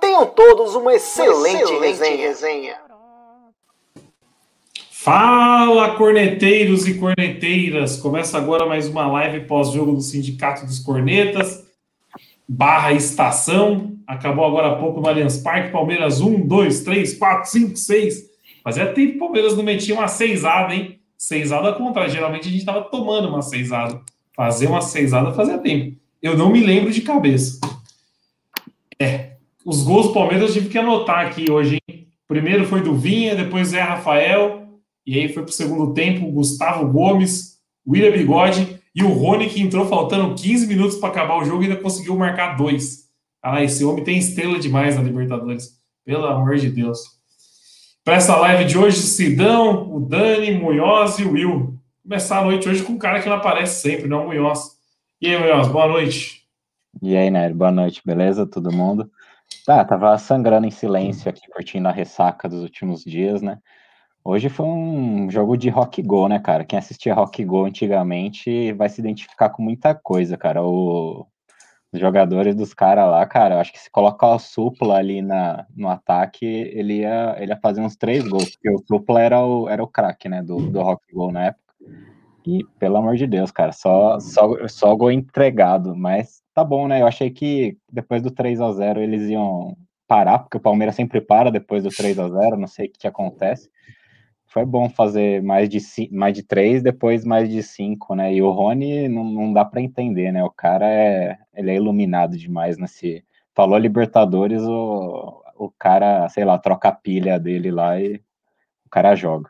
Tenham todos uma excelente, uma excelente resenha. resenha. Fala, corneteiros e corneteiras! Começa agora mais uma live pós-jogo do Sindicato dos Cornetas, barra estação. Acabou agora há pouco no Allianz Parque, Palmeiras 1, 2, 3, 4, 5, 6. Fazia tempo que o Palmeiras não metia uma seisada, hein? Seisada contra. Geralmente a gente estava tomando uma seisada. Fazer uma seisada fazia tempo. Eu não me lembro de cabeça. É, os gols do Palmeiras eu tive que anotar aqui hoje, hein? Primeiro foi do Vinha, depois é Rafael, e aí foi para o segundo tempo Gustavo Gomes, William Bigode e o Rony, que entrou faltando 15 minutos para acabar o jogo e ainda conseguiu marcar dois. Ah, esse homem tem estrela demais na Libertadores. Pelo amor de Deus. Para essa live de hoje, Sidão, o Dani, Munhoz e o Will. Começar a noite hoje com um cara que não aparece sempre, não, Munhoz. E aí, Munhoz, boa noite. E aí, Nery, boa noite, beleza? Todo mundo? Tá, tava sangrando em silêncio aqui, curtindo a ressaca dos últimos dias, né? Hoje foi um jogo de rock go, né, cara? Quem assistia rock go antigamente vai se identificar com muita coisa, cara. O, os jogadores dos caras lá, cara, eu acho que se colocar o Supla ali na, no ataque, ele ia, ele ia fazer uns três gols, porque o Supla era o, era o craque, né, do, do rock go na época. E, pelo amor de Deus, cara, só, só, só gol entregado, mas tá bom, né? Eu achei que depois do 3 a 0 eles iam parar, porque o Palmeiras sempre para depois do 3 a 0 não sei o que, que acontece. Foi bom fazer mais de, mais de três, depois mais de cinco, né? E o Rony não, não dá para entender, né? O cara é, ele é iluminado demais nesse. Falou Libertadores, o, o cara, sei lá, troca a pilha dele lá e o cara joga.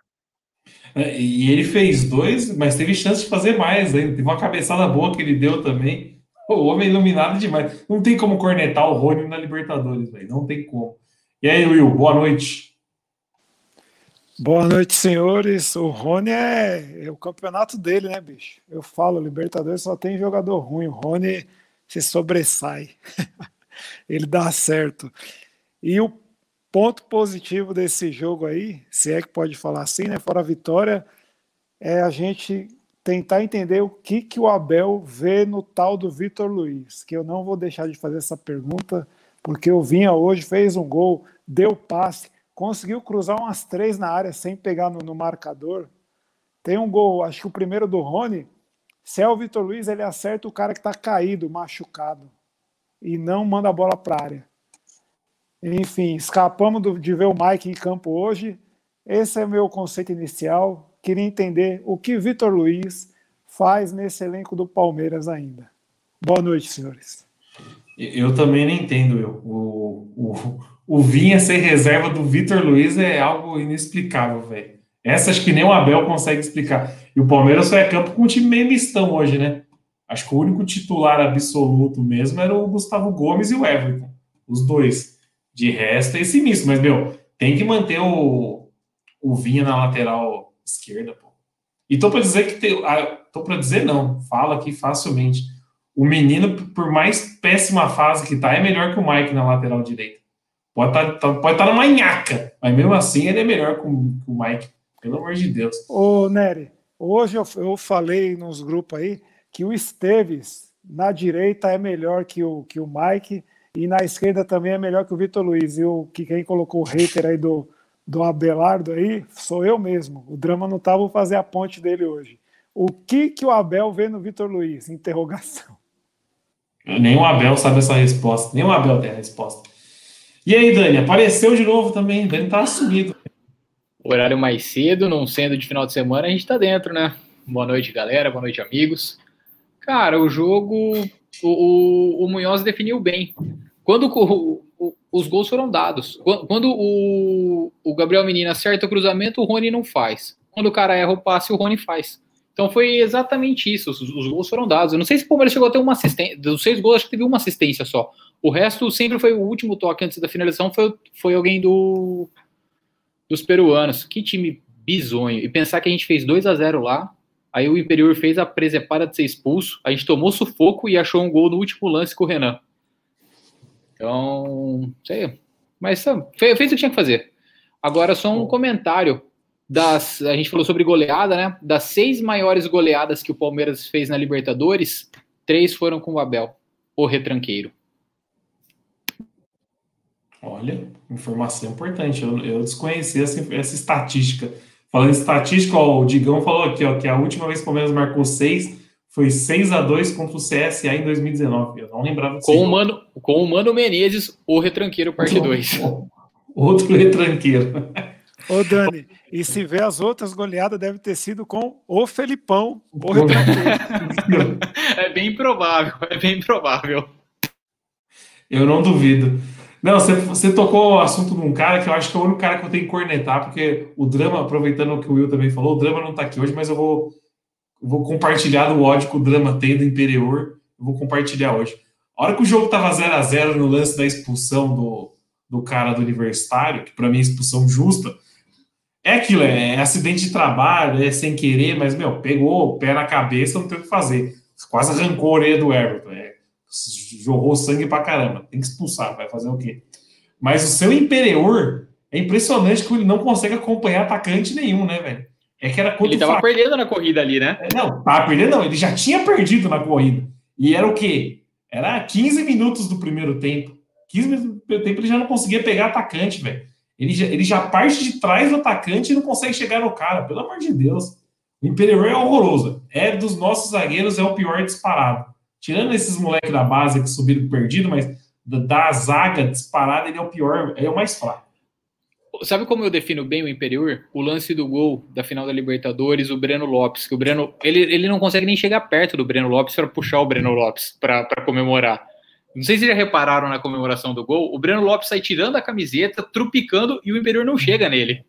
É, e ele fez dois, mas teve chance de fazer mais ainda. Teve uma cabeçada boa que ele deu também. O homem iluminado demais. Não tem como cornetar o Rony na Libertadores, velho. Não tem como. E aí, Will, boa noite. Boa noite, senhores. O Rony é, é, o campeonato dele, né, bicho? Eu falo, Libertadores só tem jogador ruim. O Rony se sobressai. Ele dá certo. E o ponto positivo desse jogo aí, se é que pode falar assim, né? Fora a vitória, é a gente tentar entender o que, que o Abel vê no tal do Vitor Luiz, que eu não vou deixar de fazer essa pergunta, porque o Vinha hoje fez um gol, deu passe, conseguiu cruzar umas três na área sem pegar no, no marcador. Tem um gol, acho que o primeiro do Rony, se é o Vitor Luiz, ele acerta o cara que está caído, machucado, e não manda a bola para a área. Enfim, escapamos do, de ver o Mike em campo hoje. Esse é o meu conceito inicial queria entender o que Vitor Luiz faz nesse elenco do Palmeiras ainda. Boa noite, senhores. Eu também não entendo. Eu. O, o, o Vinha ser reserva do Vitor Luiz é algo inexplicável, velho. Essa acho que nem o Abel consegue explicar. E o Palmeiras só é campo com um time meio mistão hoje, né? Acho que o único titular absoluto mesmo era o Gustavo Gomes e o Everton. Os dois. De resto é esse misto. Mas, meu, tem que manter o, o Vinha na lateral esquerda, pô. E tô para dizer que tem, ah, tô para dizer não, fala aqui facilmente. O menino, por mais péssima fase que tá, é melhor que o Mike na lateral direita. Pode tá, tá, pode tá numa nhaca, mas mesmo assim ele é melhor que o, que o Mike. Pelo amor de Deus. Ô, Nery, hoje eu, eu falei nos grupos aí que o Esteves na direita é melhor que o, que o Mike e na esquerda também é melhor que o Vitor Luiz. E o que quem colocou o hater aí do, do Abelardo aí sou eu mesmo. O drama não tá, fazer a ponte dele hoje. O que que o Abel vê no Vitor Luiz? Interrogação. Nem o Abel sabe essa resposta. Nem o Abel tem a resposta. E aí, Dani, apareceu de novo também. Dani tá sumido. Horário mais cedo, não sendo de final de semana, a gente tá dentro, né? Boa noite, galera. Boa noite, amigos. Cara, o jogo, o, o, o Munhoz definiu bem. Quando o, os gols foram dados. Quando o, o Gabriel Menino acerta o cruzamento, o Rony não faz. Quando o cara erra o passe, o Rony faz. Então foi exatamente isso. Os, os gols foram dados. Eu não sei se o Palmeiras chegou a ter uma assistência. Dos seis gols, acho que teve uma assistência só. O resto sempre foi o último toque antes da finalização. Foi, foi alguém do, dos peruanos. Que time bizonho. E pensar que a gente fez 2 a 0 lá, aí o Imperiur fez a presepada de ser expulso, a gente tomou sufoco e achou um gol no último lance com o Renan. Então, sei. Mas fez, fez o que tinha que fazer. Agora, só um comentário. Das, a gente falou sobre goleada, né? Das seis maiores goleadas que o Palmeiras fez na Libertadores, três foram com o Abel, o retranqueiro. Olha, informação importante. Eu, eu desconheci essa, essa estatística. Falando em estatística, ó, o Digão falou aqui ó, que a última vez que o Palmeiras marcou seis foi 6 a 2 contra o CSA em 2019. Eu não lembrava disso. Com, o Mano, com o Mano Menezes, o retranqueiro, parte 2. Outro retranqueiro. Ô, Dani, e se vê as outras goleadas, deve ter sido com o Felipão, o retranqueiro. é bem provável, é bem provável. Eu não duvido. Não, você, você tocou o assunto de um cara que eu acho que é o único cara que eu tenho que cornetar, porque o drama, aproveitando o que o Will também falou, o drama não tá aqui hoje, mas eu vou, vou compartilhar do ódio que o drama tem do interior. Eu vou compartilhar hoje. A hora que o jogo tava 0 a 0 no lance da expulsão do, do cara do universitário, que para mim é expulsão justa, é aquilo, é, é, acidente de trabalho, é sem querer, mas, meu, pegou o pé na cabeça, não tem o que fazer. Quase arrancou a orelha do Everton. É, jorrou sangue pra caramba. Tem que expulsar, vai fazer o quê? Mas o seu Imperior é impressionante que ele não consegue acompanhar atacante nenhum, né, velho? É que era contra Ele tava perdendo na corrida ali, né? É, não, tava perdendo, não. Ele já tinha perdido na corrida. E era o quê? Era 15 minutos do primeiro tempo. 15 minutos do primeiro tempo ele já não conseguia pegar atacante, velho. Ele já, ele já parte de trás do atacante e não consegue chegar no cara, pelo amor de Deus. O Imperior é horroroso. É dos nossos zagueiros, é o pior disparado. Tirando esses moleques da base que subiram perdido, mas da, da zaga disparada, ele é o pior, ele é o mais fraco. Sabe como eu defino bem o Imperior? O lance do gol da final da Libertadores, o Breno Lopes, que o Breno, ele, ele não consegue nem chegar perto do Breno Lopes para puxar o Breno Lopes para comemorar. Não sei se já repararam na comemoração do gol, o Breno Lopes sai tirando a camiseta, trupicando e o Imperior não chega nele.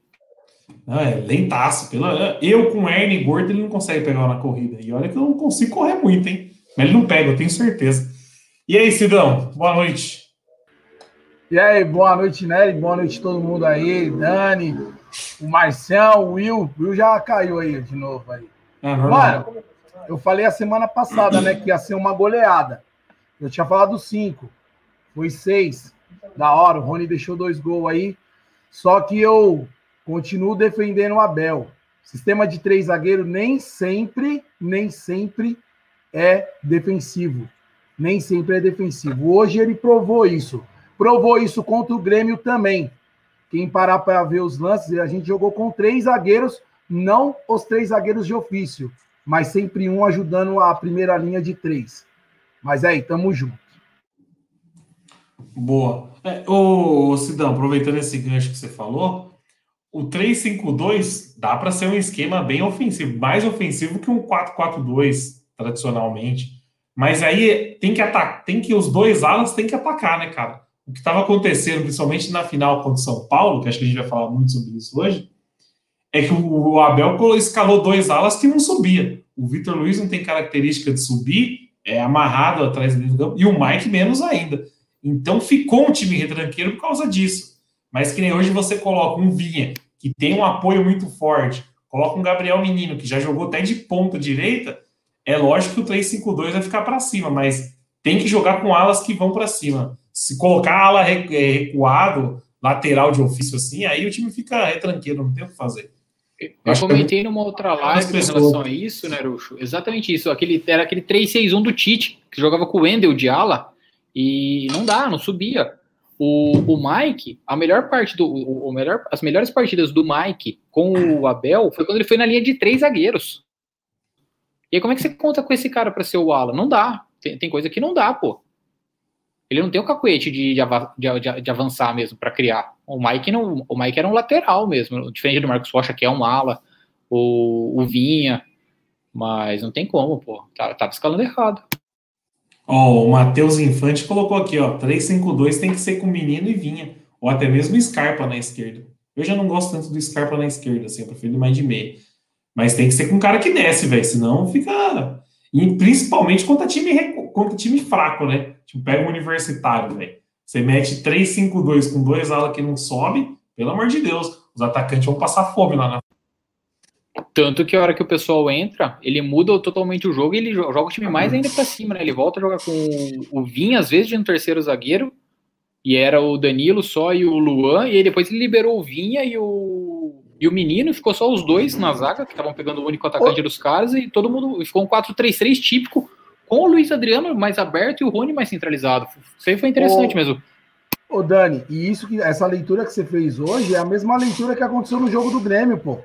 Não, é lentaço. Pela, eu com o Ernie Gordo ele não consegue pegar na corrida. E olha que eu não consigo correr muito, hein? Mas ele não pega, eu tenho certeza. E aí, Sidão, boa noite. E aí, boa noite, Nery, boa noite todo mundo aí, Dani, o Marcião, o Will, o Will já caiu aí de novo aí. É Mano, eu falei a semana passada, né, que ia ser uma goleada. Eu tinha falado cinco, foi seis, da hora, o Rony deixou dois gols aí, só que eu continuo defendendo o Abel. Sistema de três zagueiros nem sempre, nem sempre é defensivo. Nem sempre é defensivo. Hoje ele provou isso. Provou isso contra o Grêmio também. Quem parar para ver os lances, a gente jogou com três zagueiros, não os três zagueiros de ofício, mas sempre um ajudando a primeira linha de três. Mas aí, tamo junto. Boa. É, ô, Sidão, aproveitando esse gancho que você falou, o 3-5-2 dá para ser um esquema bem ofensivo, mais ofensivo que um 4-4-2 tradicionalmente. Mas aí tem que atacar, tem que os dois alas tem que atacar, né, cara? O que estava acontecendo, principalmente na final contra o São Paulo, que acho que a gente vai falar muito sobre isso hoje, é que o Abel escalou dois alas que não subia. O Vitor Luiz não tem característica de subir, é amarrado atrás do campo, e o Mike menos ainda. Então ficou um time retranqueiro por causa disso. Mas que nem hoje você coloca um Vinha, que tem um apoio muito forte, coloca um Gabriel Menino, que já jogou até de ponta direita, é lógico que o 3-5-2 vai ficar para cima, mas tem que jogar com alas que vão para cima. Se colocar ala é, recuado, lateral de ofício assim, aí o time fica retranqueiro, não tem o que fazer. Eu comentei numa outra live em relação a isso, né, Ruxo? Exatamente isso. Aquele, era aquele 3-6-1 do Tite, que jogava com o Wendel de ala, e não dá, não subia. O, o Mike, a melhor parte do. O, o melhor, as melhores partidas do Mike com o Abel foi quando ele foi na linha de três zagueiros. E aí, como é que você conta com esse cara para ser o ala? Não dá. Tem, tem, coisa que não dá, pô. Ele não tem o cacuete de, de, de, de avançar mesmo para criar. O Mike não, o Mike era um lateral mesmo, diferente do Marcos Rocha, que é um ala, o, o Vinha, mas não tem como, pô. Tá, tava escalando errado. Ó, oh, o Matheus Infante colocou aqui, ó, 3-5-2 tem que ser com menino e Vinha, ou até mesmo Scarpa na esquerda. Eu já não gosto tanto do Scarpa na esquerda, assim, eu prefiro mais de meia. Mas tem que ser com um cara que desce, velho. Senão fica. E principalmente contra time, contra time fraco, né? Tipo, pega um universitário, velho. Você mete 3-5-2 com dois alas que não sobe, pelo amor de Deus. os atacantes vão passar fome lá na tanto que a hora que o pessoal entra, ele muda totalmente o jogo e ele joga o time mais ainda para cima, né? Ele volta a jogar com o Vinha, às vezes, de um terceiro zagueiro, e era o Danilo só e o Luan, e aí depois ele liberou o Vinha e o, e o menino, ficou só os dois na zaga, que estavam pegando o único atacante dos caras, e todo mundo ficou um 4-3-3 típico, com o Luiz Adriano mais aberto e o Rony mais centralizado. Isso aí foi interessante ô, mesmo. Ô, Dani, e isso que essa leitura que você fez hoje é a mesma leitura que aconteceu no jogo do Grêmio, pô.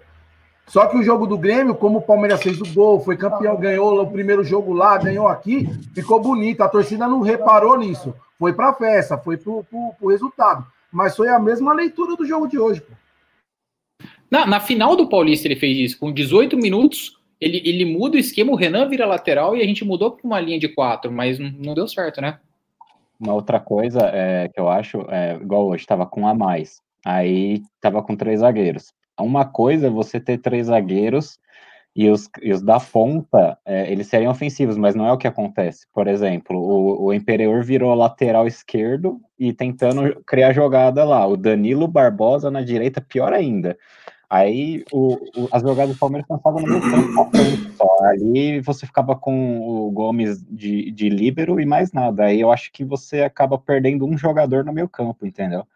Só que o jogo do Grêmio, como o Palmeiras fez o gol, foi campeão, ganhou o primeiro jogo lá, ganhou aqui, ficou bonito. A torcida não reparou nisso. Foi para a festa, foi para o resultado. Mas foi a mesma leitura do jogo de hoje. Pô. Na, na final do Paulista ele fez isso. Com 18 minutos, ele, ele muda o esquema, o Renan vira lateral e a gente mudou para uma linha de quatro, mas não, deu certo, né? Uma outra coisa é, que eu acho, é, igual hoje, estava com a mais. Aí estava com três zagueiros. Uma coisa é você ter três zagueiros e os, e os da ponta, é, eles seriam ofensivos, mas não é o que acontece. Por exemplo, o, o virou lateral esquerdo e tentando criar jogada lá. O Danilo Barbosa na direita, pior ainda. Aí o, o, as jogadas do Palmeiras passavam no meio campo. Ali você ficava com o Gomes de, de líbero e mais nada. Aí eu acho que você acaba perdendo um jogador no meio campo, entendeu?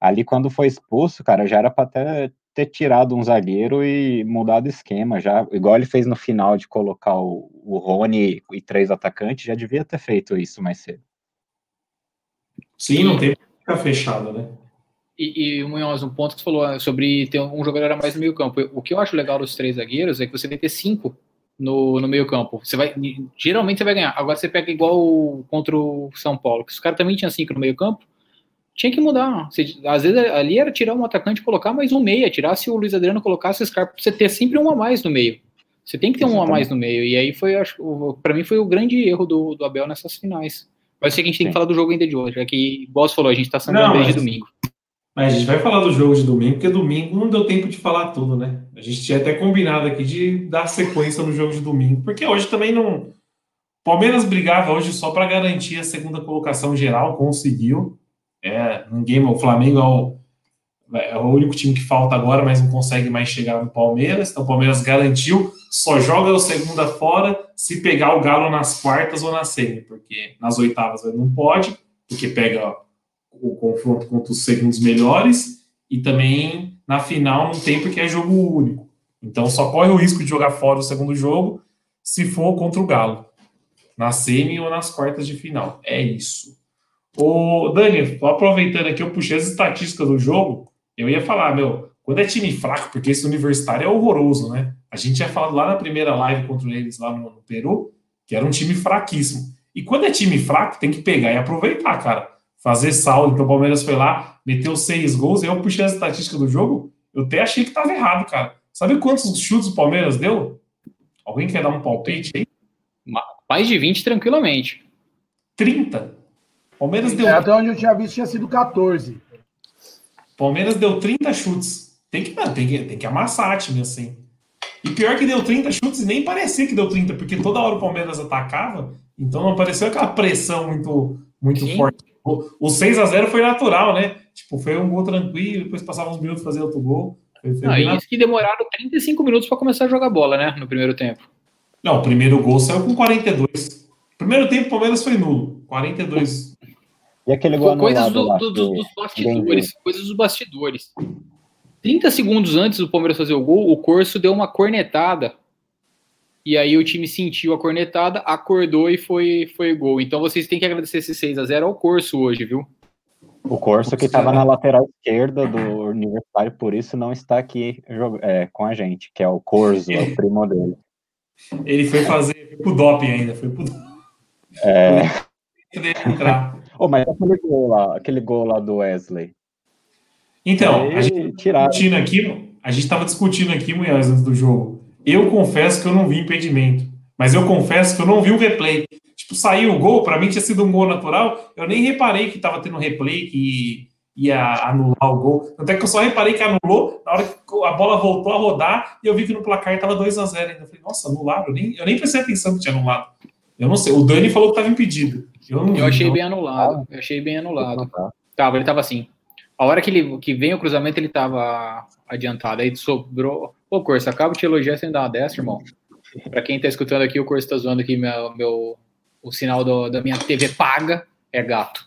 Ali quando foi expulso, cara, já era para até ter tirado um zagueiro e mudado o esquema já, igual ele fez no final de colocar o, o Rony e três atacantes, já devia ter feito isso mais cedo. Sim, não tem que ficar fechado, né? E, e o Munhoz, um ponto que você falou sobre ter um jogador a mais no meio campo. O que eu acho legal dos três zagueiros é que você tem que ter cinco no, no meio campo. Você vai, geralmente você vai ganhar. Agora você pega igual contra o São Paulo, que os caras também tinham cinco no meio campo, tinha que mudar. Você, às vezes ali era tirar um atacante e colocar mais um meia, tirar se o Luiz Adriano colocasse o Scarpa, você ter sempre um a mais no meio. Você tem que ter um a mais no meio. E aí foi, acho, para mim foi o grande erro do, do Abel nessas finais. Mas sei que a gente tem Sim. que falar do jogo ainda de hoje, é que, igual você falou, a gente tá sangrando desde mas, domingo. Mas a gente vai falar do jogo de domingo, porque domingo não deu tempo de falar tudo, né? A gente tinha até combinado aqui de dar sequência no jogo de domingo, porque hoje também não. Palmeiras brigava hoje só para garantir a segunda colocação geral, conseguiu. É, ninguém, o Flamengo é o, é o único time que falta agora, mas não consegue mais chegar no Palmeiras. Então o Palmeiras garantiu, só joga o segunda fora se pegar o Galo nas quartas ou na semi, porque nas oitavas não pode, porque pega o confronto contra os segundos melhores e também na final não tem porque é jogo único. Então só corre o risco de jogar fora o segundo jogo se for contra o Galo, na semi ou nas quartas de final. É isso. O Dani, aproveitando aqui, eu puxei as estatísticas do jogo. Eu ia falar, meu, quando é time fraco, porque esse universitário é horroroso, né? A gente tinha falado lá na primeira live contra eles lá no, no Peru, que era um time fraquíssimo. E quando é time fraco, tem que pegar e aproveitar, cara. Fazer saldo. Então o Palmeiras foi lá, meteu seis gols, eu puxei as estatísticas do jogo. Eu até achei que tava errado, cara. Sabe quantos chutes o Palmeiras deu? Alguém quer dar um palpite aí? Mais de 20 tranquilamente. 30. Palmeiras deu. Até onde eu tinha visto tinha sido 14. Palmeiras deu 30 chutes. Tem que, tem que, tem que amassar time assim. E pior que deu 30 chutes e nem parecia que deu 30, porque toda hora o Palmeiras atacava, então não pareceu aquela pressão muito, muito forte. O, o 6 a 0 foi natural, né? Tipo, foi um gol tranquilo, depois passava uns minutos fazer outro gol. Foi, foi não, isso que demoraram 35 minutos para começar a jogar bola, né? No primeiro tempo. Não, o primeiro gol saiu com 42. Primeiro tempo, o Palmeiras foi nulo. 42 e aquele gol coisas do, do, do, dos bastidores, coisas dos bastidores. 30 segundos antes do Palmeiras fazer o gol, o Corso deu uma cornetada. E aí o time sentiu a cornetada, acordou e foi, foi gol. Então vocês têm que agradecer esse 6 a 0 ao Corso hoje, viu? O Corso que estava na lateral esquerda do Universitário, por isso não está aqui é, com a gente, que é o Corso, é o primo dele. Ele foi fazer pro doping ainda, foi pro É. Oh, mas aquele gol lá, aquele gol lá do Wesley. Então, a gente discutindo aqui, a gente estava discutindo aqui, Munhoz, antes do jogo. Eu confesso que eu não vi impedimento, mas eu confesso que eu não vi o replay. Tipo, saiu o gol, para mim tinha sido um gol natural, eu nem reparei que estava tendo replay, que ia anular o gol. Até que eu só reparei que anulou na hora que a bola voltou a rodar e eu vi que no placar estava 2 a 0 ainda. Eu falei, nossa, anularam. Eu nem, eu nem prestei atenção que tinha anulado. Eu não sei. O Dani falou que estava impedido. Eu, eu achei bem anulado. Eu achei bem anulado. Tava, ele tava assim. A hora que, ele, que vem o cruzamento, ele tava adiantado. Aí sobrou. Pô, Corso, acabo de te elogiar sem dar uma dessa, irmão. Pra quem tá escutando aqui, o Corso tá zoando aqui meu, meu, o sinal do, da minha TV paga é gato.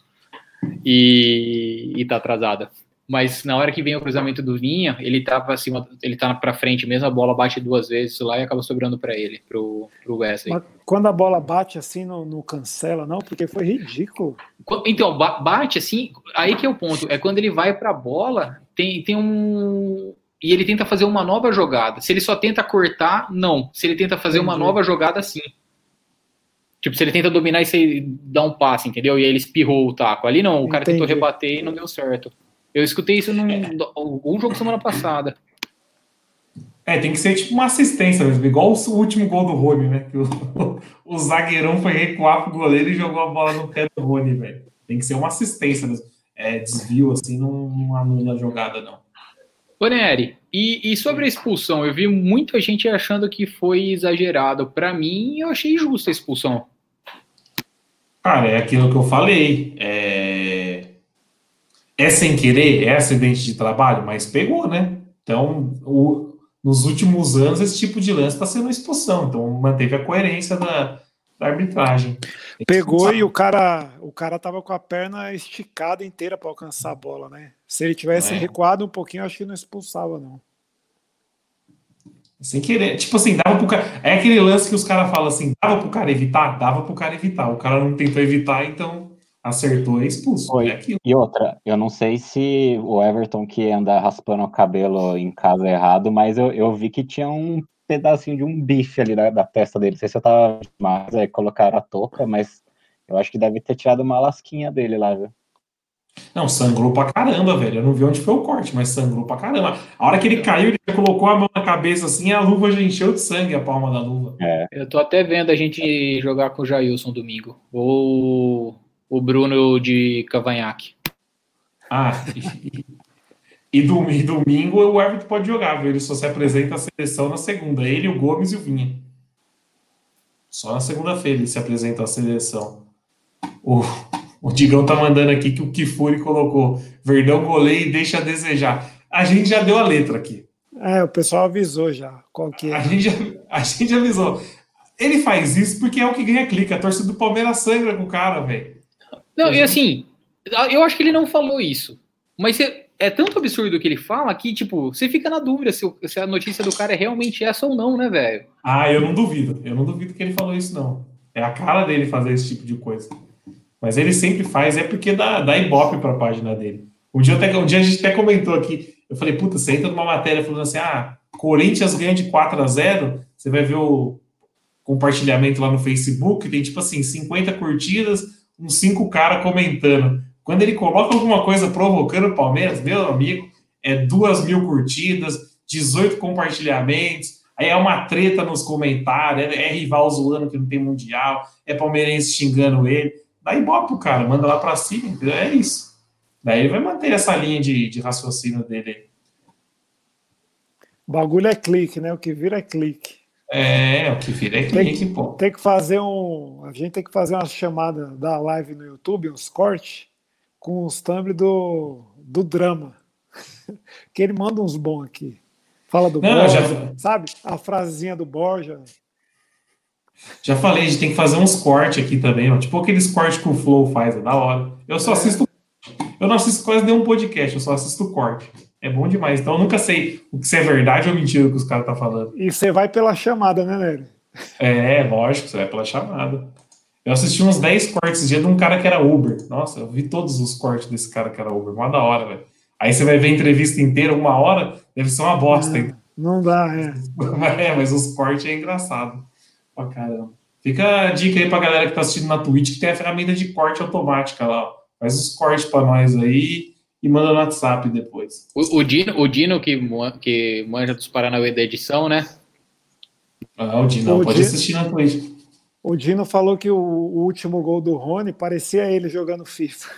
E, e tá atrasada mas na hora que vem o cruzamento do Vinha, ele tá pra cima, ele tá para frente mesmo, a bola bate duas vezes lá e acaba sobrando para ele, pro, pro Wesley. Mas quando a bola bate assim, não, não cancela, não, porque foi ridículo. Então, bate assim, aí que é o ponto, é quando ele vai pra bola, tem, tem um. E ele tenta fazer uma nova jogada. Se ele só tenta cortar, não. Se ele tenta fazer Entendi. uma nova jogada, sim. Tipo, se ele tenta dominar e você dá um passe, entendeu? E aí ele espirrou o taco. Ali não, o cara Entendi. tentou rebater e não deu certo. Eu escutei isso num é. algum jogo semana passada. É, tem que ser tipo uma assistência mesmo, igual o último gol do Rony, né? Que o, o zagueirão foi recuar pro goleiro e jogou a bola no pé do Rony, velho. Tem que ser uma assistência mesmo. É, desvio, assim, não, não anula a jogada, não. Ô, Nery, e, e, sobre a expulsão? Eu vi muita gente achando que foi exagerado. Para mim, eu achei justa a expulsão. Cara, é aquilo que eu falei. É é sem querer, é acidente de trabalho, mas pegou, né? Então, o, nos últimos anos, esse tipo de lance está sendo expulsão. Então, manteve a coerência da, da arbitragem. Pegou e o cara, o cara tava com a perna esticada inteira para alcançar a bola, né? Se ele tivesse é. recuado um pouquinho, acho que não expulsava, não. Sem querer. Tipo assim, dava pro cara. É aquele lance que os caras falam assim: dava pro cara evitar? Dava pro cara evitar. O cara não tentou evitar, então acertou e expulso. Foi. É e outra, eu não sei se o Everton que anda raspando o cabelo em casa é errado, mas eu, eu vi que tinha um pedacinho de um bife ali da, da testa dele. Não sei se eu tava demais, aí colocaram a touca, mas eu acho que deve ter tirado uma lasquinha dele lá, viu? Não, sangrou pra caramba, velho. Eu não vi onde foi o corte, mas sangrou pra caramba. A hora que ele caiu, ele colocou a mão na cabeça assim, a luva já encheu de sangue, a palma da luva. É. Eu tô até vendo a gente jogar com o Jailson domingo. Ou o Bruno de Cavanhaque. Ah, e, e, domingo o Everton pode jogar, viu? Ele só se apresenta à seleção na segunda. Ele, o Gomes e o Vinha. Só na segunda-feira ele se apresenta à seleção. O, o Digão tá mandando aqui que o Kifuri colocou Verdão goleia e deixa a desejar. A gente já deu a letra aqui. É, o pessoal avisou já. Qual que é? A gente já, a gente avisou. Ele faz isso porque é o que ganha clique. A torcida do Palmeiras sangra com o cara, velho. Não, e assim, eu acho que ele não falou isso. Mas é, é tanto absurdo o que ele fala que, tipo, você fica na dúvida se, se a notícia do cara é realmente essa ou não, né, velho? Ah, eu não duvido. Eu não duvido que ele falou isso, não. É a cara dele fazer esse tipo de coisa. Mas ele sempre faz, é porque dá, dá ibope pra página dele. Um dia, até, um dia a gente até comentou aqui, eu falei, puta, você entra numa matéria falando assim, ah, Corinthians ganha de 4 a 0 você vai ver o compartilhamento lá no Facebook, tem tipo assim, 50 curtidas, uns cinco caras comentando. Quando ele coloca alguma coisa provocando o Palmeiras, meu amigo, é duas mil curtidas, 18 compartilhamentos, aí é uma treta nos comentários, é, é rival zoando que não tem mundial, é palmeirense xingando ele. Daí bota o cara, manda lá para cima, entendeu? É isso. Daí ele vai manter essa linha de, de raciocínio dele. O bagulho é clique, né? O que vira é clique. É, o que vira é clique, tem, pô. Tem que fazer um. A gente tem que fazer uma chamada da live no YouTube, uns cortes, com os thumbs do, do drama. que ele manda uns bons aqui. Fala do Não, Borja, já... sabe? A frasezinha do Borja. Já falei, a gente tem que fazer uns cortes aqui também, ó. tipo aqueles cortes que o Flow faz, é da hora. Eu só assisto. Eu não assisto quase nenhum podcast, eu só assisto corte. É bom demais. Então eu nunca sei o que se é verdade ou mentira que os caras estão tá falando. E você vai pela chamada, né, Nery? É, lógico, você vai pela chamada. Eu assisti uns 10 cortes dia de um cara que era Uber. Nossa, eu vi todos os cortes desse cara que era Uber. Uma da hora, velho. Aí você vai ver a entrevista inteira, uma hora, deve ser uma bosta. É, não dá, é. é, mas os cortes é engraçado. Pra caramba. Fica a dica aí pra galera que tá assistindo na Twitch que tem a ferramenta de corte automática lá. Faz os cortes pra nós aí e manda no WhatsApp depois. O, o Dino, o Dino que, que manja dos Paranauê da edição, né? Ah, o Dino, o pode Dino, assistir na Twitch. O Dino falou que o, o, último gol do Rony parecia ele jogando FIFA.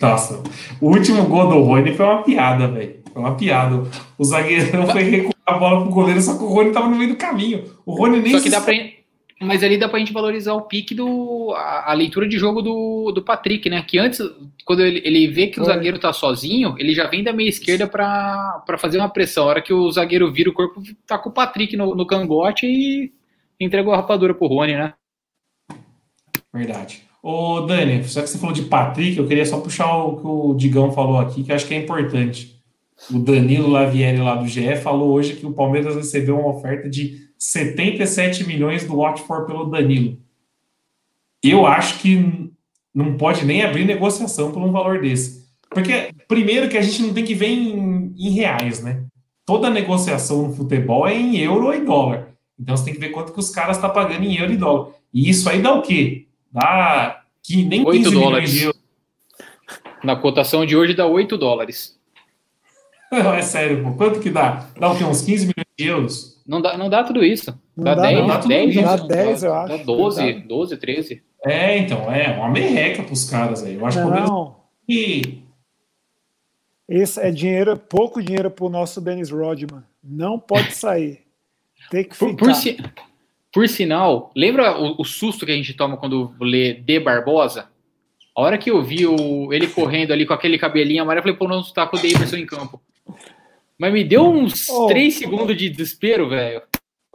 Nossa, o último gol do Rony foi uma piada, velho. Foi uma piada. O zagueiro foi recuar a bola pro goleiro, só que o Rony tava no meio do caminho. O Rony nem só que dá pra, Mas ali dá pra gente valorizar o pique do. a, a, leitura de jogo do, do Patrick, né? Que antes, quando ele, ele vê que o zagueiro tá sozinho, ele já vem da meia esquerda pra, pra fazer uma pressão. A hora que o zagueiro vira o corpo, tá com o Patrick no, no cangote e entregou a rapadura pro Rony, né? Verdade. Ô, Dani, só que você falou de Patrick, eu queria só puxar o que o Digão falou aqui, que eu acho que é importante. O Danilo Lavieri lá do GE falou hoje que o Palmeiras recebeu uma oferta de 77 milhões do Watford pelo Danilo. Eu acho que não pode nem abrir negociação por um valor desse. Porque, primeiro, que a gente não tem que ver em, em reais, né? Toda negociação no futebol é em euro ou em dólar. Então você tem que ver quanto que os caras estão tá pagando em euro e dólar. E isso aí dá o quê? Dá que nem 8 dólares. Na cotação de hoje dá 8 dólares. Não, é sério, pô. Quanto que dá? Dá o quê? Uns 15 milhões de euros? Não dá, não dá tudo isso. Não dá, dá 10, não, dá 10, dá 10, eu acho. Dá 12, 12, 13. É, então, é uma merreca pros caras aí. Eu acho não. que esse é dinheiro, pouco dinheiro pro nosso Dennis Rodman. Não pode sair. Tem que. Por, por, si, por sinal, lembra o, o, susto que a gente toma quando lê D Barbosa? A hora que eu vi o, ele correndo ali com aquele cabelinho amarelo, eu falei, pô, não tá com o Davidson em campo. Mas me deu uns oh, 3 segundos de desespero, velho.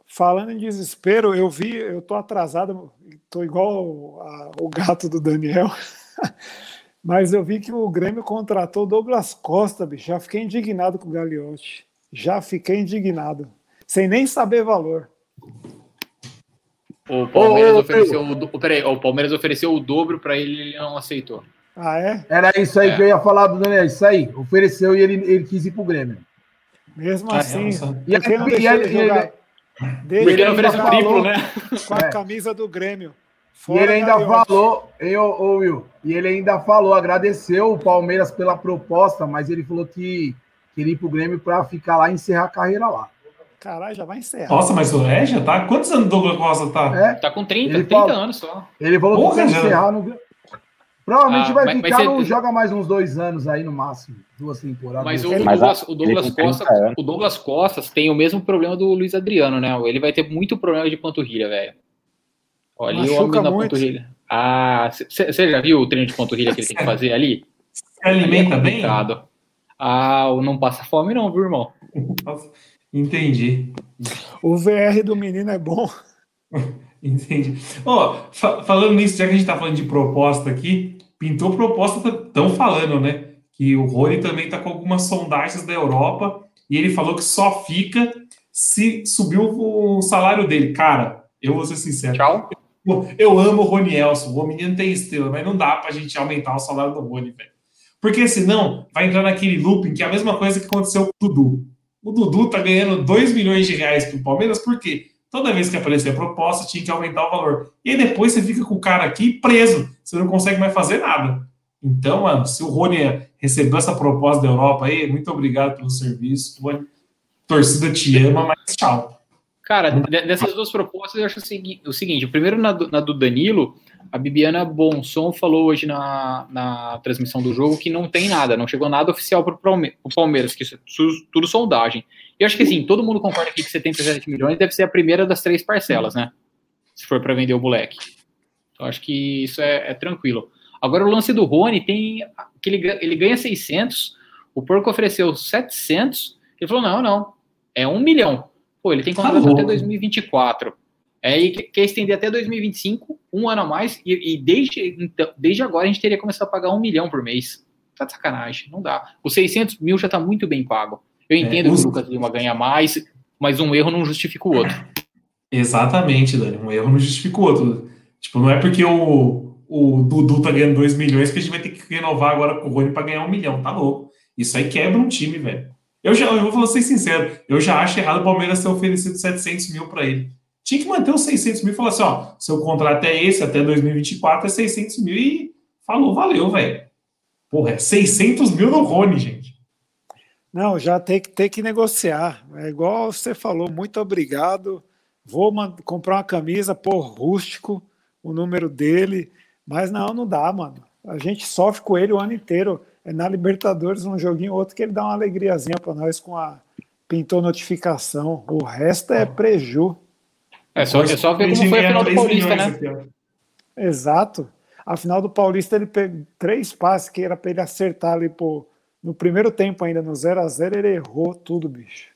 Falando em desespero, eu vi, eu tô atrasado, tô igual a, o gato do Daniel. Mas eu vi que o Grêmio contratou o Douglas Costa, bicho. Já fiquei indignado com o Gagliotti. Já fiquei indignado. Sem nem saber valor. O Palmeiras, ô, ofereceu, o, peraí, o Palmeiras ofereceu o dobro para ele e ele não aceitou. Ah, é? Era isso aí é. que eu ia falar do Daniel. Isso aí. Ofereceu e ele, ele quis ir pro Grêmio. Mesmo ah, assim, e porque não deixou ele jogar. Ele, ele oferece o triplo, né? Com a é. camisa do Grêmio. e ele ainda falou, hein, ô, ô, Will, e ele ainda falou, agradeceu o Palmeiras pela proposta, mas ele falou que queria ir pro Grêmio para ficar lá e encerrar a carreira lá. Caralho, já vai encerrar. Nossa, mas o é, já tá. Quantos anos o Douglas Costa tá? É. Tá com 30, ele 30 falou, anos só. Ele falou Porra, que vai encerrar no. Provavelmente ah, vai mas, ficar, mas ele... joga mais uns dois anos aí no máximo, duas temporadas. Mas o, Douglas, o Douglas Costa, o Douglas Costas tem o mesmo problema do Luiz Adriano, né? Ele vai ter muito problema de panturrilha, velho. Olha ali o homem da panturrilha. Ah, você já viu o treino de panturrilha que ele tem que fazer ali? Se alimenta é bem? Ah, não passa fome não, viu, irmão? Entendi. O VR do menino é bom. Entendi. Oh, fa falando nisso, já que a gente tá falando de proposta aqui, pintou proposta, estão falando, né? Que o Rony também tá com algumas sondagens da Europa e ele falou que só fica se subir o salário dele. Cara, eu vou ser sincero. Tchau. Eu, eu amo o Rony Elson. O menino tem estrela, mas não dá pra gente aumentar o salário do Rony, velho. Porque senão vai entrar naquele looping que é a mesma coisa que aconteceu com o Dudu. O Dudu tá ganhando 2 milhões de reais pro Palmeiras, por quê? Toda vez que aparecia a proposta, tinha que aumentar o valor. E aí depois você fica com o cara aqui preso. Você não consegue mais fazer nada. Então, mano, se o Rony recebeu essa proposta da Europa aí, muito obrigado pelo serviço. Rony, torcida te ama, mas tchau. Cara, dessas duas propostas, eu acho o seguinte: o primeiro na do, na do Danilo, a Bibiana Bonson falou hoje na, na transmissão do jogo que não tem nada, não chegou nada oficial para o Palmeiras, que isso é tudo sondagem. Eu acho que assim, todo mundo concorda aqui que 77 milhões deve ser a primeira das três parcelas, né? Se for para vender o moleque. Então acho que isso é, é, tranquilo. Agora o lance do Rony tem que ele, ele ganha 600, o Porco ofereceu 700, ele falou: não, não, é um milhão. Pô, ele tem contrato tá até 2024. É, e quer estender até 2025, um ano a mais, e, e, desde, então, desde agora a gente teria começado a pagar um milhão por mês. Tá de sacanagem, não dá. Os 600 mil já tá muito bem pago. Eu entendo é, que o Lucas Lima ganha mais, mas um erro não justifica o outro. Exatamente, Dani. Um erro não justifica o outro. Tipo, não é porque o, o Dudu tá ganhando 2 milhões que a gente vai ter que renovar agora com o Rony para ganhar um milhão. Tá louco. Isso aí quebra um time, velho. Eu já eu vou ser sincero, eu já acho errado o Palmeiras ter oferecido 700 mil para ele. Tinha que manter os 600 mil e falar assim: ó, seu contrato é esse até 2024, é 600 mil e falou, valeu, velho. Porra, é 600 mil no Rony, gente. Não, já tem que, tem que negociar. É igual você falou, muito obrigado. Vou comprar uma camisa, pô, rústico, o número dele. Mas não, não dá, mano. A gente sofre com ele o ano inteiro. É na Libertadores, um joguinho outro, que ele dá uma alegriazinha para nós com a pintou notificação. O resto é preju. É só, é só ver como foi a final do Paulista, né? Exato. A final do Paulista, ele pegou três passes que era para ele acertar ali, pô. No primeiro tempo, ainda no 0 a 0 ele errou tudo, bicho.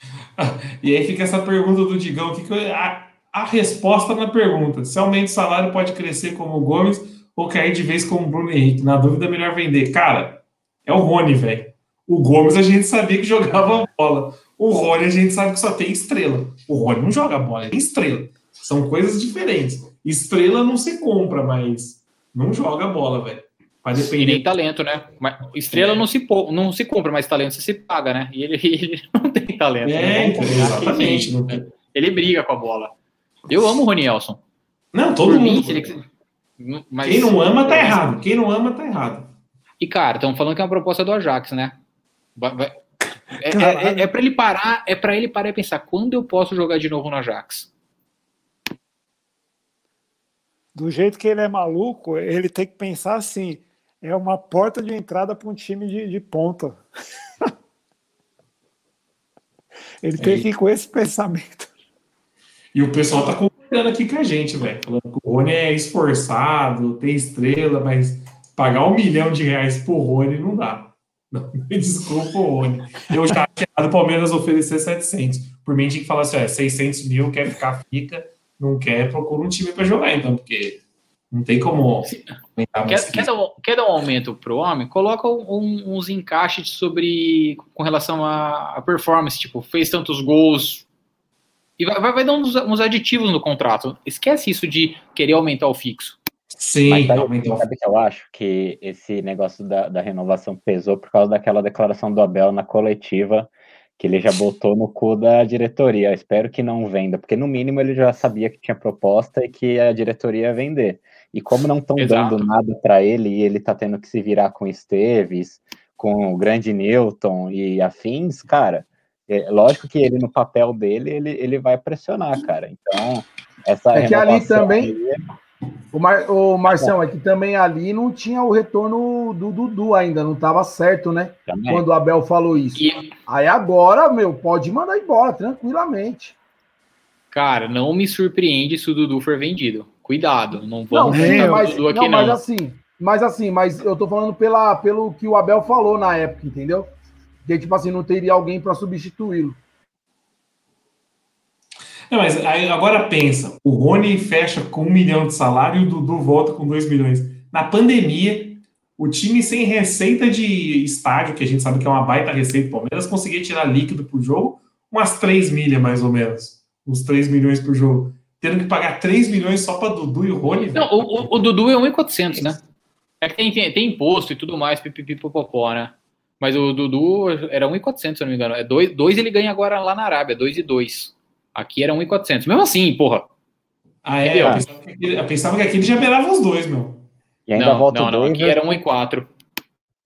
e aí fica essa pergunta do Digão: que, que a, a, resposta na pergunta: se aumenta o salário, pode crescer como o Gomes ou cair de vez como o Bruno Henrique? Na dúvida, melhor vender. Cara, é o Rony, velho. O Gomes a gente sabia que jogava bola. O Rony a gente sabe que só tem estrela. O Rony não joga bola, ele tem estrela. São coisas diferentes. Estrela não se compra, mas não joga bola, velho. Vai depender. E nem talento, né? Estrela é. não, se, não se compra, mas talento você se paga, né? E ele, ele não tem talento. É, né? então, exatamente. Ele, ele briga com a bola. Eu amo o Rony Elson. Não, todo Por mundo. Mim, ele... mas, Quem não ama tá errado. Quem não ama tá errado. E, cara, estão falando que é uma proposta do Ajax, né? Vai, vai... É, é, é, é para ele parar, é para ele parar e pensar quando eu posso jogar de novo no Ajax. do jeito que ele é maluco, ele tem que pensar assim: é uma porta de entrada para um time de, de ponta. ele tem que ir com esse pensamento. E o pessoal tá concordando aqui com a gente, velho. Falando que o Rony é esforçado, tem estrela, mas pagar um milhão de reais por Rony não dá. Não, desculpa, Rony. Eu já tinha o Palmeiras oferecer 700. Por mim, tinha que falar assim: é, 600 mil, quer ficar, fica não quer, procura um time para jogar, então, porque não tem como. Quer, quer, dar, quer dar um aumento para o homem? Coloca um, uns encaixes sobre com relação à performance, tipo, fez tantos gols. E vai, vai, vai dar uns, uns, aditivos no contrato. Esquece isso de querer aumentar o fixo. Sim, Mas sabe, sabe que eu acho que esse negócio da, da renovação pesou por causa daquela declaração do Abel na coletiva que ele já botou no cu da diretoria. Eu espero que não venda, porque no mínimo ele já sabia que tinha proposta e que a diretoria ia vender. E como não estão dando nada para ele e ele tá tendo que se virar com Esteves, com o grande Newton e afins, cara, é lógico que ele no papel dele ele, ele vai pressionar, cara. Então, essa é que ali também aí, o, Mar, o Marcelo, é que também ali não tinha o retorno do Dudu ainda, não estava certo, né? Também. Quando o Abel falou isso. E... Aí agora, meu, pode mandar embora, tranquilamente. Cara, não me surpreende se o Dudu for vendido. Cuidado, não vamos não, é, mas, o Dudu aqui não. Mas assim, mas assim, mas eu tô falando pela, pelo que o Abel falou na época, entendeu? Que tipo assim, não teria alguém para substituí-lo. Não, mas aí, agora pensa, o Rony fecha com um milhão de salário e o Dudu volta com dois milhões. Na pandemia, o time sem receita de estádio, que a gente sabe que é uma baita receita do Palmeiras, conseguia tirar líquido por jogo, umas 3 milhas mais ou menos. Uns 3 milhões por jogo. Tendo que pagar 3 milhões só para Dudu e o Rony. Não, o, o, o, Dudu é 1,400, né? É que tem, tem, tem, imposto e tudo mais, pipipipopopó, né? Mas o Dudu era 1,400, se eu não me engano. É dois, dois ele ganha agora lá na Arábia, 2 e 2. Aqui era 1,400. Mesmo assim, porra. Ah, é? Eu pensava, que aqui, eu pensava que aqui ele já beirava os dois, meu. E ainda não, volta não, não, aqui era 1,4.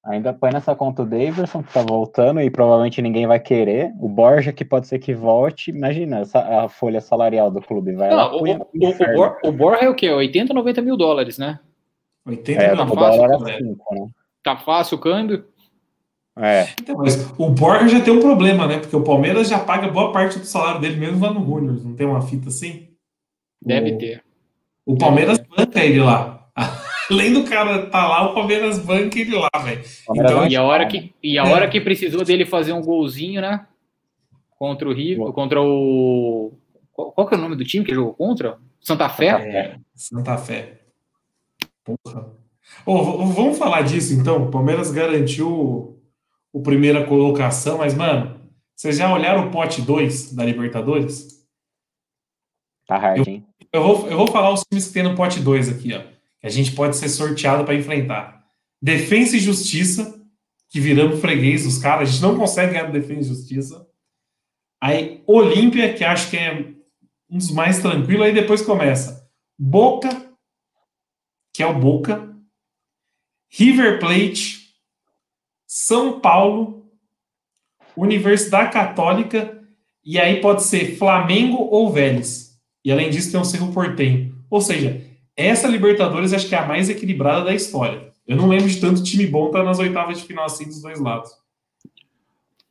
Ainda põe nessa conta o Davidson, que tá voltando e provavelmente ninguém vai querer. O Borja, que pode ser que volte. Imagina essa, a folha salarial do clube. Vai não, lá, o, o, o, o, Borja é o quê? 80, 90 mil dólares, né? 80 é, mil dólares. Tá, né? tá fácil o câmbio? É. Então, mas o Borja já tem um problema, né? Porque o Palmeiras já paga boa parte do salário dele mesmo lá no Júnior. Não tem uma fita assim? Deve o, ter. O Palmeiras Deve banca ele lá. Além do cara tá lá, o Palmeiras banca ele lá, velho. Então, e a hora que e a hora que precisou dele fazer um golzinho, né? Contra o Rio, contra o qual, qual que é o nome do time que jogou contra? Santa Fé? É, Santa Fé. Porra. Oh, vamos falar disso então. O Palmeiras garantiu o primeira colocação, mas, mano, vocês já olharam o pote 2 da Libertadores? Tá hard, hein? Eu, eu, vou, eu vou falar os times que tem no pote 2 aqui, ó. Que a gente pode ser sorteado para enfrentar. Defesa e Justiça, que viramos freguês dos caras, a gente não consegue ganhar do Defesa e Justiça. Aí, Olímpia, que acho que é um dos mais tranquilos, aí depois começa Boca, que é o Boca, River Plate, são Paulo, Universidade Católica, e aí pode ser Flamengo ou Vélez. E além disso, tem o Cerro Portenho. Ou seja, essa Libertadores acho que é a mais equilibrada da história. Eu não lembro de tanto time bom estar nas oitavas de final assim dos dois lados.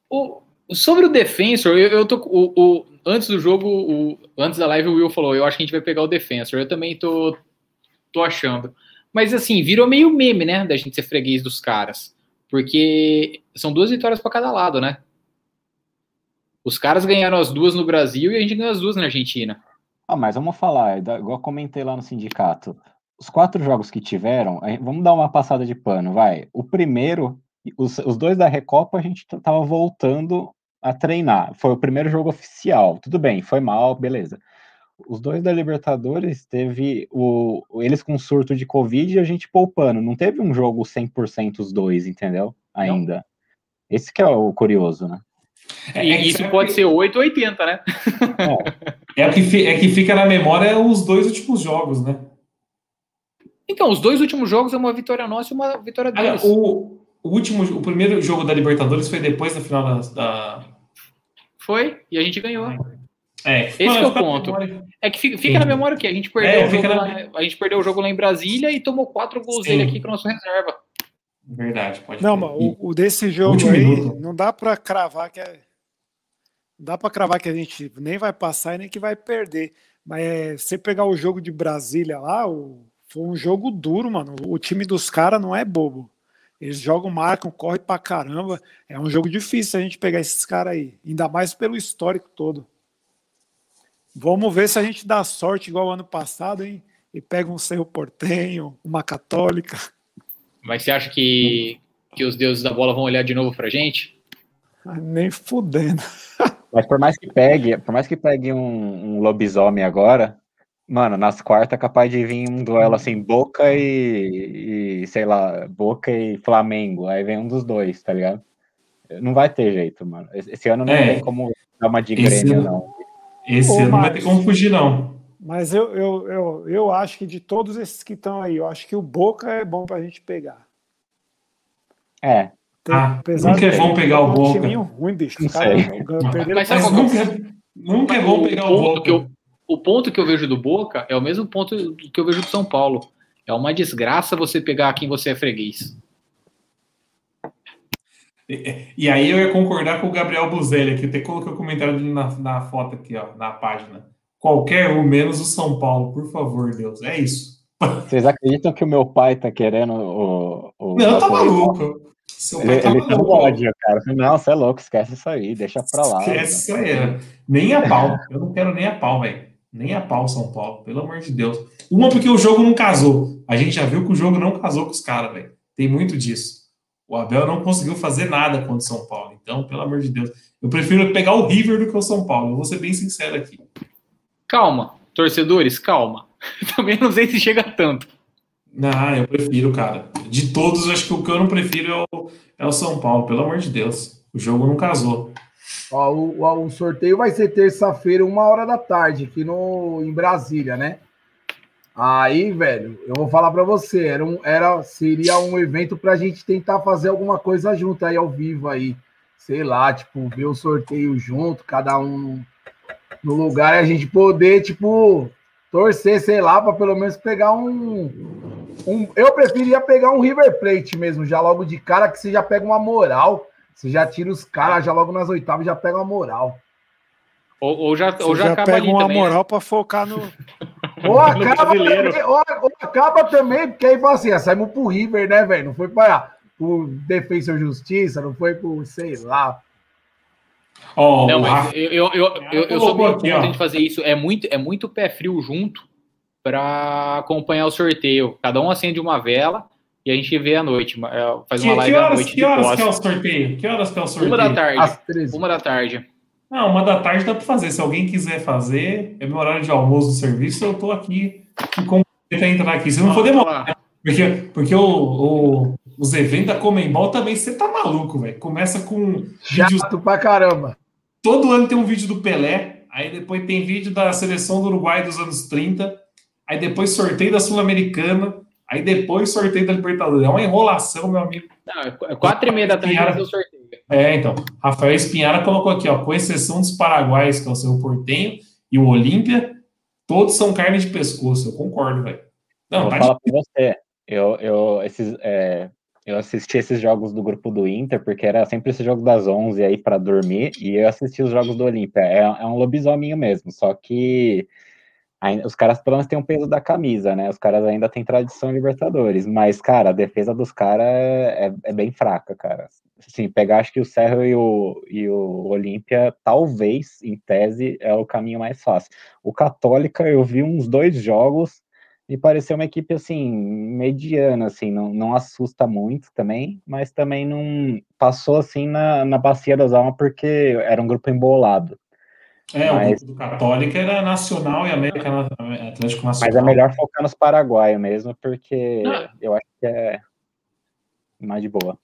O, Sobre o Defensor, eu, eu tô. O, o, antes do jogo, o, antes da live, o Will falou: eu acho que a gente vai pegar o Defensor. Eu também tô, tô achando. Mas assim, virou meio meme, né? Da gente ser freguês dos caras. Porque são duas vitórias para cada lado, né? Os caras ganharam as duas no Brasil e a gente ganhou as duas na Argentina. Ah, mas vamos falar, igual comentei lá no sindicato. Os quatro jogos que tiveram, vamos dar uma passada de pano, vai. O primeiro, os, os dois da Recopa, a gente tava voltando a treinar. Foi o primeiro jogo oficial. Tudo bem, foi mal, beleza. Os dois da Libertadores teve o, eles com surto de Covid e a gente poupando. Não teve um jogo 100% os dois, entendeu? Ainda. Não. Esse que é o curioso, né? É, e é isso pode que... ser 8 ou 80, né? É. é, que, é que fica na memória os dois últimos jogos, né? Então, os dois últimos jogos é uma vitória nossa e uma vitória deles. o, o, último, o primeiro jogo da Libertadores foi depois da final da. da... Foi, e a gente ganhou. É, Esse é o ponto. É que fica, fica na memória que a gente perdeu é, o jogo na... lá, a gente perdeu o jogo lá em Brasília e tomou quatro gols Sim. dele aqui com nosso reserva. Verdade, pode Não, mas o, o, desse jogo aí minuto. não dá para cravar que é não dá para cravar que a gente nem vai passar e nem que vai perder. Mas é, você pegar o jogo de Brasília lá, o, foi um jogo duro, mano. O time dos caras não é bobo. Eles jogam, marcam, correm pra caramba. É um jogo difícil a gente pegar esses caras aí. Ainda mais pelo histórico todo. Vamos ver se a gente dá sorte igual ano passado, hein? E pega um Cerro Portenho, uma Católica. Mas você acha que, que os deuses da bola vão olhar de novo pra gente? Ah, nem fudendo. Mas por mais que pegue, por mais que pegue um, um lobisomem agora, mano, nas quartas é capaz de vir um duelo assim, Boca e, e, sei lá, Boca e Flamengo. Aí vem um dos dois, tá ligado? Não vai ter jeito, mano. Esse ano não é, tem como dar uma de Grêmio, não. Esse Ô, não vai ter como fugir, não. Mas eu, eu, eu, eu acho que de todos esses que estão aí, eu acho que o Boca é bom pra gente pegar. É. Ah, nunca é bom pegar o Boca. Um ruim, bicho. Não cara, mas, mas nunca, é, nunca é bom pegar o, Boca. Eu, o ponto que eu vejo do Boca é o mesmo ponto que eu vejo do São Paulo. É uma desgraça você pegar quem você é freguês. E aí eu ia concordar com o Gabriel Buzelli, que até coloquei o um comentário na, na foto aqui, ó, na página. Qualquer um, menos o São Paulo, por favor, Deus. É isso. Vocês acreditam que o meu pai tá querendo o. o não, tá maluco. Seu ele, tá ele ódio, cara. Não, você é louco, esquece isso aí, deixa pra lá. Esquece isso aí. Nem a pau. Eu não quero nem a pau, velho. Nem a pau, São Paulo, pelo amor de Deus. Uma porque o jogo não casou. A gente já viu que o jogo não casou com os caras, velho. Tem muito disso. O Abel não conseguiu fazer nada contra o São Paulo. Então, pelo amor de Deus, eu prefiro pegar o River do que o São Paulo. Eu vou ser bem sincero aqui. Calma, torcedores, calma. Também não sei se chega tanto. Não, eu prefiro, cara. De todos, acho que o que eu não prefiro é o, é o São Paulo, pelo amor de Deus. O jogo não casou. Ó, o, o, sorteio vai ser terça-feira, uma hora da tarde, aqui no, em Brasília, né? Aí, velho, eu vou falar para você, era um, era, seria um evento para a gente tentar fazer alguma coisa junto aí ao vivo aí, sei lá, tipo, ver o sorteio junto, cada um no lugar e a gente poder, tipo, torcer, sei lá, para pelo menos pegar um, um. Eu preferia pegar um River Plate mesmo, já logo de cara, que você já pega uma moral, você já tira os caras já logo nas oitavas, já pega uma moral. Ou, ou já, ou já, já pega uma também, moral né? para focar no. Ou acaba, também, ou, ou, acaba também, porque aí fala assim, ah, saímos pro River, né, velho? Não foi para o Defesa e Justiça, não foi por, sei lá. Oh, não, mas eu, eu, eu, eu, eu sou bem contra de fazer isso. É muito, é muito pé frio junto para acompanhar o sorteio. Cada um acende uma vela e a gente vê à noite. É, faz uma que, live que horas, à noite. Que horas que é o sorteio? Que horas que é o sorteio? Uma da tarde. Uma da tarde. Não, uma da tarde dá para fazer. Se alguém quiser fazer, é meu horário de almoço do serviço, eu tô aqui com para entrar aqui. Se não for demorar, né? porque, porque o, o, os eventos da Comembol também, você tá maluco, velho. Começa com. Chato vídeos... pra caramba. Todo ano tem um vídeo do Pelé, aí depois tem vídeo da seleção do Uruguai dos anos 30, aí depois sorteio da Sul-Americana, aí depois sorteio da Libertadores. É uma enrolação, meu amigo. Não, é quatro e meia da tarde do sorteio. É, então. Rafael Espinhara colocou aqui, ó, com exceção dos paraguaios, que é o seu Portenho, e o Olímpia, todos são carne de pescoço. Eu concordo, velho. Não, eu tá falo pra você. Eu, eu, esses, é, eu assisti esses jogos do grupo do Inter, porque era sempre esse jogo das 11 aí para dormir, e eu assisti os jogos do Olímpia. É, é um lobisomem mesmo, só que os caras pelo menos têm um peso da camisa, né? Os caras ainda têm tradição em Libertadores, mas, cara, a defesa dos caras é, é, bem fraca, cara. Assim, pegar acho que o Cerro e o, e o Olímpia, talvez, em tese, é o caminho mais fácil. O Católica, eu vi uns dois jogos, me pareceu uma equipe assim, mediana, assim, não, não assusta muito também, mas também não passou assim na, na bacia das almas porque era um grupo embolado. É, mas, o grupo do Católica era Nacional e América Atlético Nacional. Mas é melhor focar nos paraguaios mesmo, porque não. eu acho que é mais de boa.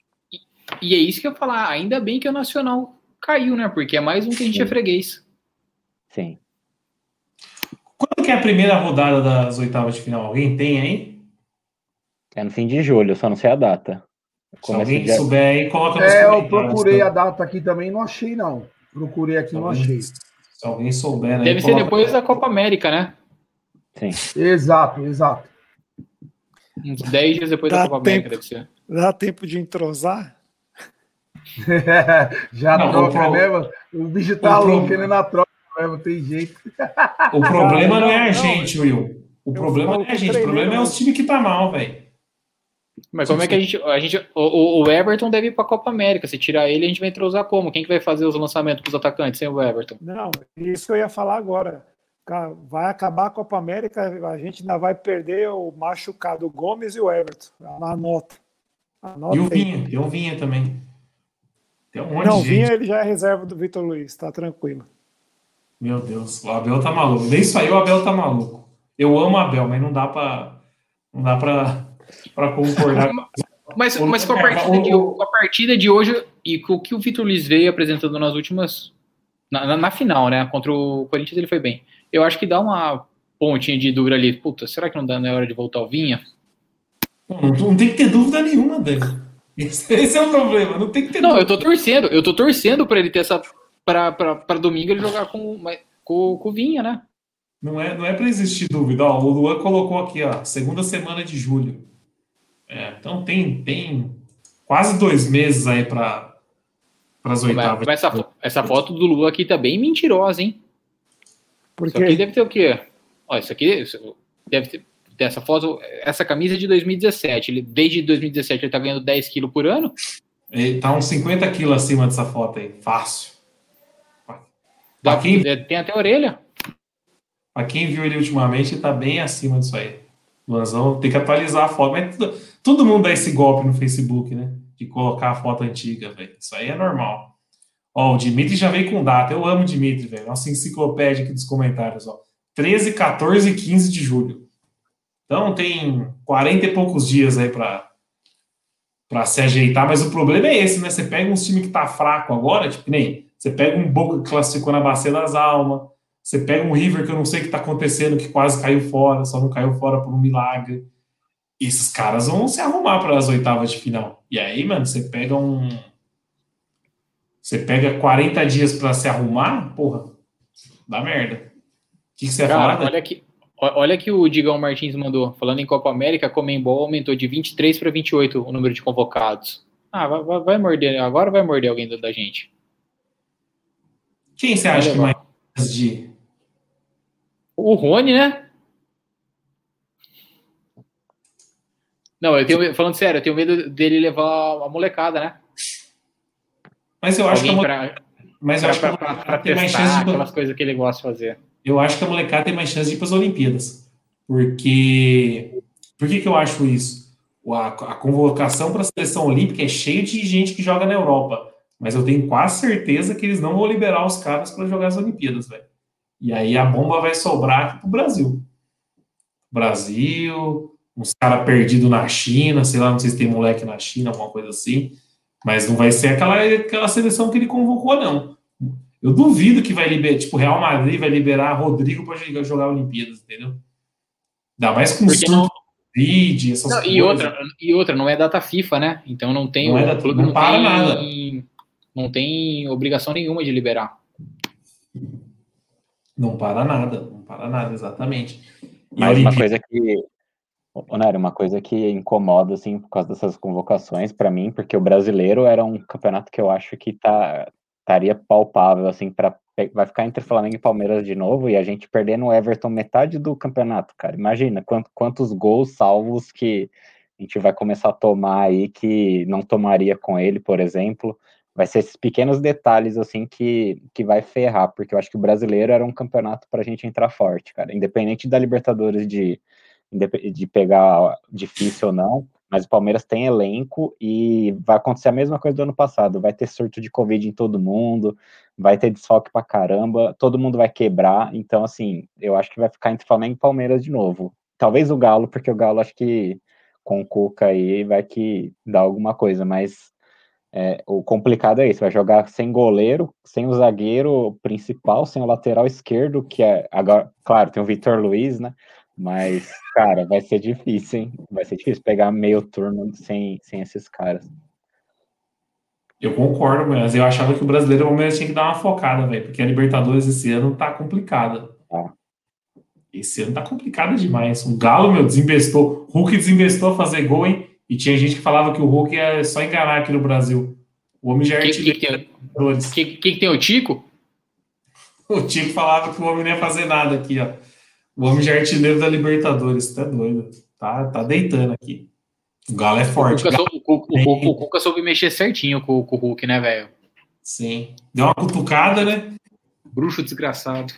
E, é isso que eu ia falar, ainda bem que o Nacional caiu, né? Porque é mais um que a gente Sim. é freguês. Sim. Quando que é a primeira rodada das oitavas de final? Alguém tem aí? É no fim de julho, só não sei a data. Se alguém dia... souber aí, coloca nos É, eu procurei a data aqui também, não achei não. Procurei aqui, não achei. Se alguém souber, né? Deve ser coloca... depois da Copa América, né? Sim. Exato, exato. Uns 10 dias depois Dá da Copa tempo, América, deve ser. Dá tempo de entrosar? Já não, troca, o né, O bicho tá louco, querendo a troca não tem jeito. O problema não é a gente, Will. O problema não é a gente, o problema é os times que tá mal, velho. Mas como é que a gente. A gente o, o Everton deve ir pra Copa América. Se tirar ele, a gente vai entrosar como? Quem que vai fazer os lançamentos pros atacantes sem o Everton? Não, isso eu ia falar agora. Vai acabar a Copa América, a gente ainda vai perder o machucado Gomes e o Everton. Anota. Anota e o Vinha, tem o Vinha também. Tem um monte Não, de Vinha ele já é reserva do Vitor Luiz, tá tranquilo. Meu Deus, o Abel tá maluco. Nem isso aí o Abel tá maluco. Eu amo o Abel, mas não dá pra, não dá pra, pra concordar. mas, mas com, a partida de, com a partida de hoje e com o que o Vitor Luiz veio apresentando nas últimas. Na, na, na, final, né? Contra o Corinthians ele foi bem. Eu acho que dá uma pontinha de dúvida ali. Puta, será que não dá na hora de voltar ao Vinha? Não, não tem que ter dúvida nenhuma dele. Esse, esse, é o problema, não tem que ter Não, dúvida. eu tô torcendo, eu tô torcendo pra ele ter essa para domingo ele jogar com, com, com o Vinha, né? Não é, não é para existir dúvida. Ó, o Luan colocou aqui, ó, segunda semana de julho. É, então tem, tem quase dois meses aí para as oitavas. Mas essa, essa foto do Luan aqui tá bem mentirosa, hein? Porque... Isso aqui deve ter o quê? Ó, isso aqui deve ter essa foto, essa camisa é de 2017. Ele, desde 2017 ele tá ganhando 10 quilos por ano. Ele tá uns 50 quilos acima dessa foto aí, fácil. Pra quem, tem até orelha. Pra quem viu ele ultimamente, tá bem acima disso aí. Luanzão tem que atualizar a foto. Mas todo, todo mundo dá esse golpe no Facebook, né? De colocar a foto antiga, velho. Isso aí é normal. Ó, o Dimitri já veio com data. Eu amo o Dimitri, velho. Nossa enciclopédia aqui dos comentários, ó. 13, 14 e 15 de julho. Então tem 40 e poucos dias aí para para se ajeitar, mas o problema é esse, né? Você pega um time que tá fraco agora, tipo, nem você pega um Boca que classificou na Bacia das Almas, você pega um River que eu não sei o que está acontecendo, que quase caiu fora, só não caiu fora por um milagre. E esses caras vão se arrumar para as oitavas de final. E aí, mano, você pega um. Você pega 40 dias para se arrumar, porra, dá merda. O que, que você Cara, fala? Olha que, olha que o Digão Martins mandou. Falando em Copa América, a Comembol aumentou de 23 para 28 o número de convocados. Ah, vai, vai, morder. Agora vai morder alguém da gente. Quem você acha que mais de O Rony, né? Não, eu tenho falando sério, eu tenho medo dele levar a molecada, né? Mas eu acho Alguém que a, pra, mas eu pra, acho que a molecada tem mais chance de aquelas coisas que ele gosta de fazer. Eu acho que a molecada tem mais chance de ir para as Olimpíadas. Porque por que, que eu acho isso? A, a convocação para a seleção olímpica é cheia de gente que joga na Europa. Mas eu tenho quase certeza que eles não vão liberar os caras para jogar as Olimpíadas, velho. E aí a bomba vai sobrar aqui pro Brasil. Brasil, uns caras perdidos na China, sei lá, não sei se tem moleque na China, alguma coisa assim. Mas não vai ser aquela, aquela seleção que ele convocou, não. Eu duvido que vai liberar, tipo, Real Madrid vai liberar Rodrigo para jogar Olimpíadas, entendeu? Ainda mais com Porque não... Covid, essas não, coisas. E outra, e outra, não é data FIFA, né? Então não tem não o é data, não, não para tem, nada não tem obrigação nenhuma de liberar. Não para nada, não para nada, exatamente. Mas uma coisa que Nery, uma coisa que incomoda, assim, por causa dessas convocações, para mim, porque o brasileiro era um campeonato que eu acho que tá, estaria palpável, assim, para vai ficar entre Flamengo e Palmeiras de novo e a gente perdendo o Everton metade do campeonato, cara. Imagina quantos, quantos gols salvos que a gente vai começar a tomar aí que não tomaria com ele, por exemplo. Vai ser esses pequenos detalhes assim que, que vai ferrar, porque eu acho que o brasileiro era um campeonato para a gente entrar forte, cara. Independente da Libertadores de, de pegar difícil ou não, mas o Palmeiras tem elenco e vai acontecer a mesma coisa do ano passado. Vai ter surto de Covid em todo mundo, vai ter desfalque pra caramba, todo mundo vai quebrar. Então, assim, eu acho que vai ficar entre Flamengo e Palmeiras de novo. Talvez o Galo, porque o Galo acho que com o Cuca aí vai que dá alguma coisa, mas é, o complicado é isso, vai jogar sem goleiro, sem o zagueiro principal, sem o lateral esquerdo, que é agora, claro, tem o Vitor Luiz, né? Mas, cara, vai ser difícil, hein? Vai ser difícil pegar meio turno sem, sem esses caras. Eu concordo, mas eu achava que o brasileiro Palmeiras tinha que dar uma focada, velho, porque a Libertadores esse ano tá complicada. Ah. Esse ano tá complicado demais. O Galo, meu, desinvestou. Hulk desinvestou a fazer gol, hein? E tinha gente que falava que o Hulk é só enganar aqui no Brasil. O homem já é que, que, tem, que, que, tem o Tico? O Tico falava que o homem não ia fazer nada aqui, ó. O homem já é artilheiro da Libertadores, tá doido. Tá, tá deitando aqui. O Galo é forte. O Cuca, soube, o, o, Cuca soube mexer certinho com, com o Hulk, né, velho? Sim. Deu uma cutucada, né? Bruxo desgraçado.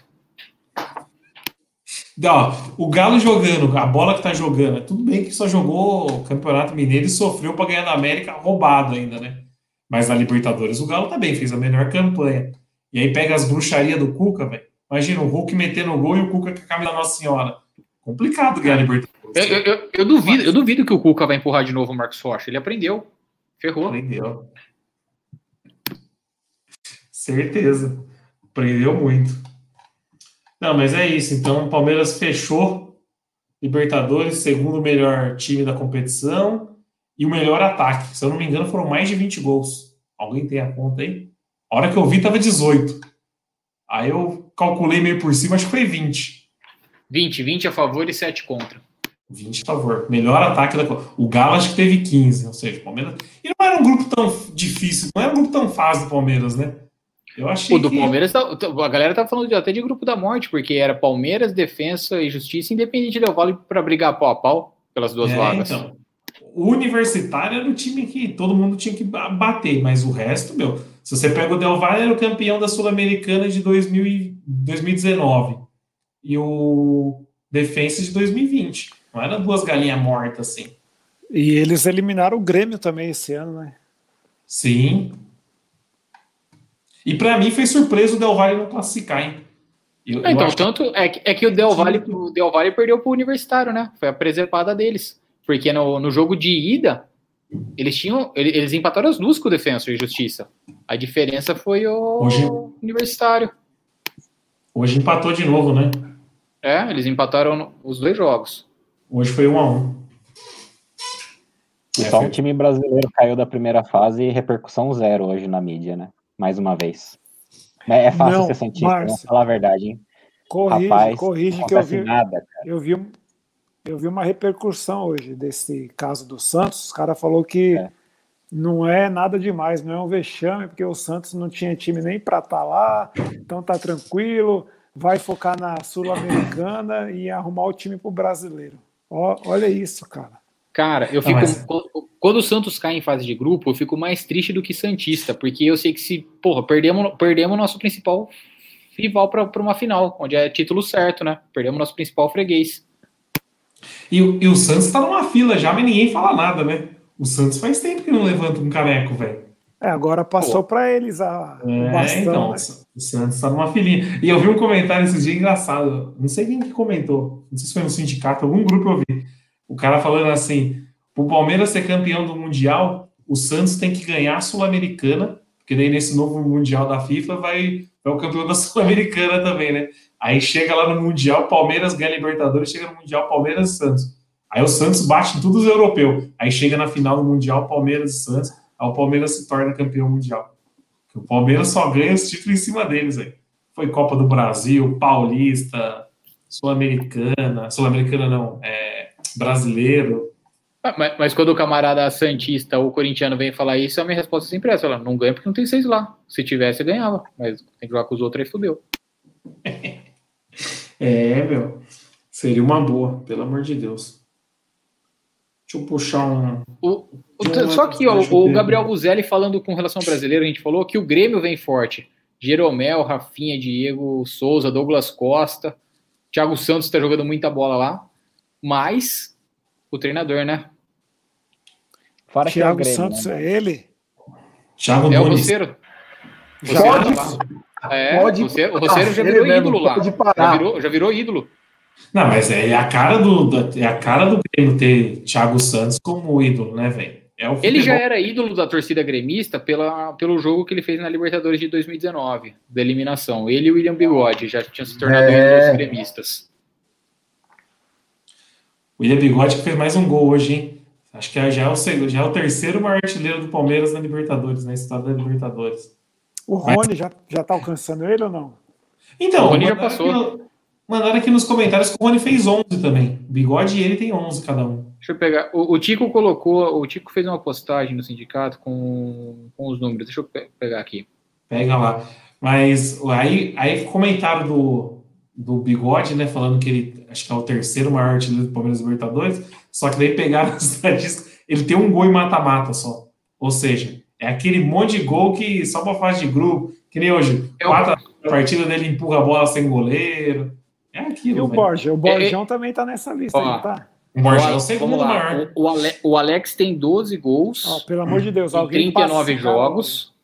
Ó, o Galo jogando, a bola que tá jogando, tudo bem que só jogou o Campeonato Mineiro e sofreu para ganhar da América roubado ainda, né? Mas na Libertadores o Galo também fez a melhor campanha. E aí pega as bruxarias do Cuca, velho. Imagina o Hulk metendo o gol e o Cuca com a camisa da Nossa Senhora. Complicado ganhar a Libertadores. Eu, eu, eu, eu, duvido, eu duvido que o Cuca vai empurrar de novo o Marcos Rocha. Ele aprendeu. Ferrou. Aprendeu. Certeza. Aprendeu muito. Não, mas é isso. Então, o Palmeiras fechou Libertadores, segundo melhor time da competição e o melhor ataque. Se eu não me engano, foram mais de 20 gols. Alguém tem a conta aí? A hora que eu vi, tava 18. Aí eu calculei meio por cima, acho que foi 20. 20, 20 a favor e 7 contra. 20 a favor. Melhor ataque da O Galo acho que teve 15, ou seja, o Palmeiras. E não era um grupo tão difícil, não era um grupo tão fácil do Palmeiras, né? Eu achei. O do que... Palmeiras, tá, a galera tá falando até de grupo da morte, porque era Palmeiras, Defensa e Justiça, independente do Vale para brigar pau a pau pelas duas é, vagas. Então, o Universitário era o time que todo mundo tinha que bater, mas o resto, meu, se você pega o Del Valle, era o campeão da Sul-Americana de 2000 2019 e o Defensa de 2020. Não era duas galinhas mortas assim. E eles eliminaram o Grêmio também esse ano, né? Sim. E para mim foi surpresa o Del Valle não classificar, hein? Eu, eu então, tanto é que, é que o Del Valle, o Del Valle perdeu para o Universitário, né? Foi a preservada deles. Porque no, no jogo de ida, eles tinham. Eles empataram as duas com o Defensor e Justiça. A diferença foi o Hoje, Universitário. Hoje empatou de novo, né? É, eles empataram os dois jogos. Hoje foi um a um. E é, só um time brasileiro caiu da primeira fase e repercussão zero hoje na mídia, né? Mais uma vez. É, é fácil não, ser cientista, vamos falar a verdade, hein? Corrige, Rapaz, corrige que eu vi, nada, eu vi eu vi uma repercussão hoje desse caso do Santos. O cara falou que é. não é nada demais, não é um vexame, porque o Santos não tinha time nem para estar tá lá, então tá tranquilo, vai focar na Sul-Americana e arrumar o time pro brasileiro. Ó, olha isso, cara. Cara, eu fico. Mas... Quando o Santos cai em fase de grupo, eu fico mais triste do que Santista, porque eu sei que se, porra, perdemos, perdemos nosso principal rival para uma final, onde é título certo, né? Perdemos nosso principal freguês. E, e o Santos tá numa fila já, mas ninguém fala nada, né? O Santos faz tempo que não levanta um caneco, velho. É, agora passou para eles a, é, bastão. Então, né? O Santos tá numa filinha. E eu vi um comentário esses dias engraçado. Não sei quem que comentou. Não sei se foi no sindicato, algum grupo eu vi. O cara falando assim: o Palmeiras ser campeão do Mundial, o Santos tem que ganhar a Sul-Americana, porque daí nesse novo Mundial da FIFA vai, vai o campeão da Sul-Americana também, né? Aí chega lá no Mundial, Palmeiras ganha Libertadores, chega no Mundial, Palmeiras e Santos. Aí o Santos bate em todos os europeus. Aí chega na final do Mundial, Palmeiras e Santos. Aí o Palmeiras se torna campeão mundial. O Palmeiras só ganha os títulos em cima deles aí. Foi Copa do Brasil, Paulista, Sul-Americana, Sul-Americana não, é, brasileiro. Ah, mas, mas, quando o camarada Santista ou corintiano vem falar isso, a minha resposta é sempre essa: ela não ganha porque não tem seis lá. Se tivesse, ganhava. Mas tem que jogar com os outros aí fudeu. é, meu. Seria uma boa, pelo amor de Deus. Deixa eu puxar um. O, o, só que ó, o Gabriel Buzelli falando com relação ao brasileiro, a gente falou que o Grêmio vem forte. Jeromel, Rafinha, Diego Souza, Douglas Costa. Thiago Santos está jogando muita bola lá. Mas o treinador, né? Fora Thiago que é Grêmio, Santos né? é ele? Thiago é o Roceiro. Pode, é, pode o Roceiro já virou ídolo lá. Já virou, já virou ídolo. Não, mas é a cara do, é a cara do Grêmio ter Thiago Santos como ídolo, né, velho? É ele já era ídolo da torcida gremista pela, pelo jogo que ele fez na Libertadores de 2019, da eliminação. Ele e o William Bigode já tinham se tornado é... ídolos gremistas. O William Bigode que fez mais um gol hoje, hein? Acho que já é o, segundo, já é o terceiro maior artilheiro do Palmeiras na Libertadores, na história da Libertadores. O Rony Mas... já, já tá alcançando ele ou não? Então, o Rony já passou. Mandaram aqui nos comentários que o Rony fez 11 também. Bigode e ele tem 11 cada um. Deixa eu pegar. O, o, Tico colocou. O Tico fez uma postagem no sindicato com, com os números. Deixa eu pe pegar aqui. Pega lá. Mas aí, aí comentaram do, do Bigode, né? Falando que ele acho que é o terceiro maior artilheiro do Palmeiras Libertadores. Só que daí pegaram as estatísticas. Ele tem um gol em mata-mata só. Ou seja, é aquele monte de gol que só pra fase de grupo. Que nem hoje. É a partida dele empurra a bola sem goleiro. É aquilo. E o Borja? O Borjão é, é... também tá nessa lista ó, aí, tá? O Borja é o segundo maior. O, Ale, o, Alex tem 12 gols. Oh, pelo amor de Deus, em 39 passa, jogos.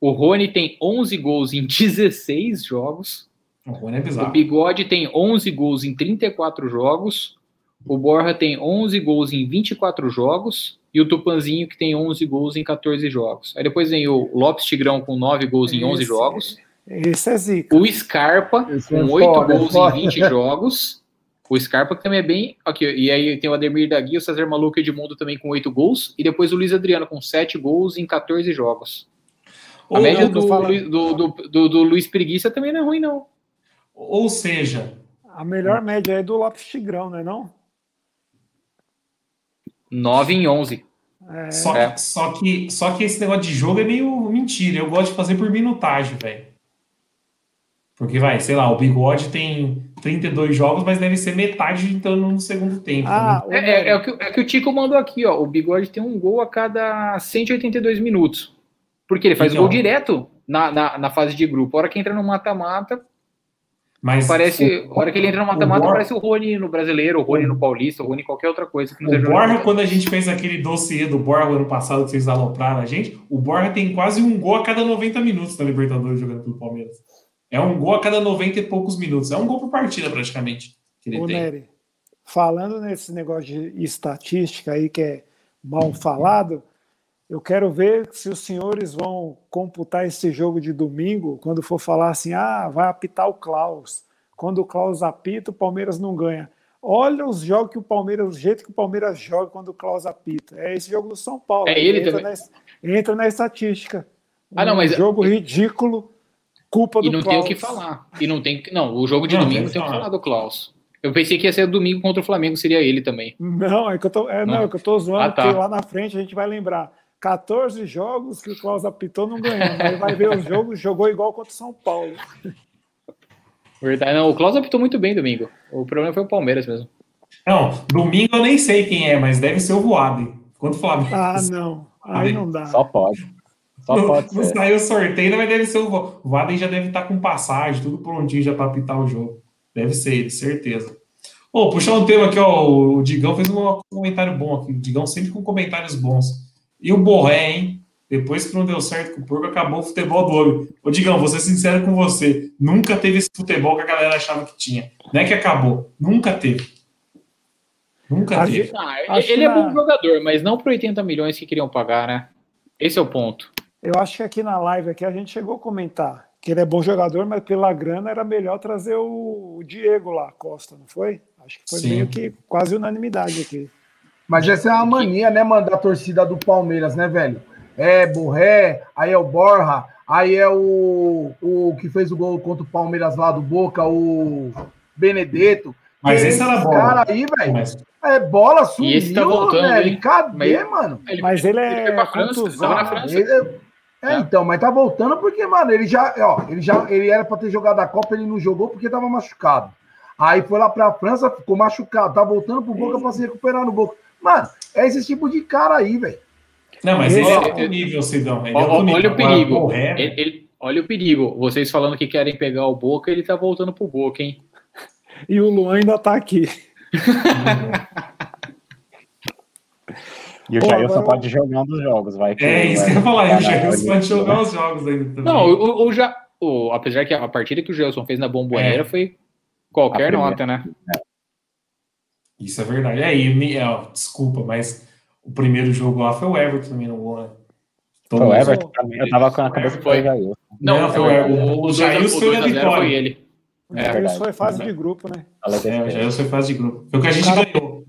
O Rony tem 11 gols em 16 jogos. O Rony é bizarro. O Bigode tem 11 gols em 34 jogos. O Borja tem 11 gols em 24 jogos. E o Tupanzinho, que tem 11 gols em 14 jogos. Aí depois vem o Lopes Tigrão com 9 gols em 11 jogos. Esse é zica. O Scarpa, Esse com é 8 foda, gols é em 20 jogos. O Scarpa que também é bem. Aqui, e aí tem o Ademir da Guia, o César Maluco Edmundo também com 8 gols. E depois o Luiz Adriano com 7 gols em 14 jogos. A média do, do, do, do, do Luiz Preguiça também não é ruim, não. Ou seja. A melhor média é do Lopes Tigrão, não é não? 9 em 11. É. Só, que, é. só, que, só que esse negócio de jogo é meio mentira. Eu gosto de fazer por minutagem, velho. Porque vai, sei lá, o Bigode tem 32 jogos, mas deve ser metade entrando no segundo tempo. Ah, né? é, é, é, o que, é que o Tico mandou aqui, ó. O Bigode tem um gol a cada 182 minutos. Porque ele faz então, gol direto na, na, na, fase de grupo. A hora que entra no mata-mata, mas parece. O, a hora que ele entra no mata-mata, parece o Rony no brasileiro, o Rony no Paulista, o Rony em qualquer outra coisa. Que o Borja, quando a gente fez aquele dossiê do Borja ano passado que vocês alopraram a gente, o Borja tem quase um gol a cada 90 minutos na Libertadores jogando pelo Palmeiras. É um gol a cada 90 e poucos minutos. É um gol por partida, praticamente. Que ele Ô, tem. Nery, falando nesse negócio de estatística aí que é mal falado, eu quero ver se os senhores vão computar esse jogo de domingo quando for falar assim: ah, vai apitar o Klaus. Quando o Klaus apita, o Palmeiras não ganha. Olha os jogos que o Palmeiras, o jeito que o Palmeiras joga quando o Klaus apita. É esse jogo do São Paulo. É ele entra também. Na, entra na estatística. Ah, não, mas jogo ridículo Culpa do E não Klaus. tem o que falar. E não tem Não, o jogo de não, domingo tem o que falar do Klaus. Eu pensei que ia ser domingo contra o Flamengo, seria ele também. Não, é que eu tô, é, não. não é que eu tô zoando, ah, tá. porque lá na frente a gente vai lembrar. 14 jogos que o Klaus apitou não ganhou. Mas vai ver os jogos, jogou igual contra o São Paulo. Verdade. Não, o Klaus apitou muito bem domingo. O problema foi o Palmeiras mesmo. Não, domingo eu nem sei quem é, mas deve ser o Voaden. Quanto o Flamengo. Ah, não. Aí não dá. Só pode. Só não, pode não saiu o sorteio, mas deve ser o. O Vaden já deve estar com passagem, tudo prontinho já para apitar o jogo. Deve ser ele, certeza. Ô, puxar um tema aqui, ó. O Digão fez um comentário bom aqui. O Digão sempre com comentários bons. E o Borré, hein? Depois que não deu certo com o Porco, acabou o futebol do homem. Ô, Digão, vou ser sincero com você. Nunca teve esse futebol que a galera achava que tinha. Não é que acabou. Nunca teve. Nunca teve. Ah, ele é bom jogador, mas não por 80 milhões que queriam pagar, né? Esse é o ponto. Eu acho que aqui na live aqui a gente chegou a comentar que ele é bom jogador, mas pela grana era melhor trazer o Diego lá, Costa, não foi? Acho que foi Sim. meio que quase unanimidade aqui. Mas essa é uma mania, né, mandar a torcida do Palmeiras, né, velho? É Borré, aí é o Borja, aí é o, o que fez o gol contra o Palmeiras lá do Boca, o Benedetto. Mas esse era bom. cara aí, velho. Mas... É, bola sumiu, e esse tá voltando, né? Cadê, mas, mano? Ele, mas ele é ele contusão. Na França. Ele, é, é, então, mas tá voltando porque, mano, ele já, ó, ele já, ele era para ter jogado a Copa, ele não jogou porque tava machucado. Aí foi lá pra França, ficou machucado, tá voltando pro Boca pra se recuperar no Boca. Mano, é esse tipo de cara aí, velho. Não, mas ele é outro nível, Sidão. Ele olha, é olha o perigo. Ele, ele, olha o perigo. Vocês falando que querem pegar o Boca, ele tá voltando pro Boca, hein? E o Luan ainda tá aqui. E o Jailson pode jogar um dos jogos, vai. Que é isso que eu ia falar, o Jailson pode jogar os jogos ainda também. Não, o, o, já, o, apesar que a partida que o Jailson fez na Bomboneira é. foi qualquer nota, né? É. Isso é verdade. É, e, é, desculpa, mas o primeiro jogo lá foi o Everton também no gol, né? Foi o Everton, eu tava com a cabeça foi. Não, não, foi o, o, o Jailson foi a vitória. Foi ele. É, isso foi fase de grupo, né? É, o Jailson foi fase de grupo. Foi o que a gente ganhou.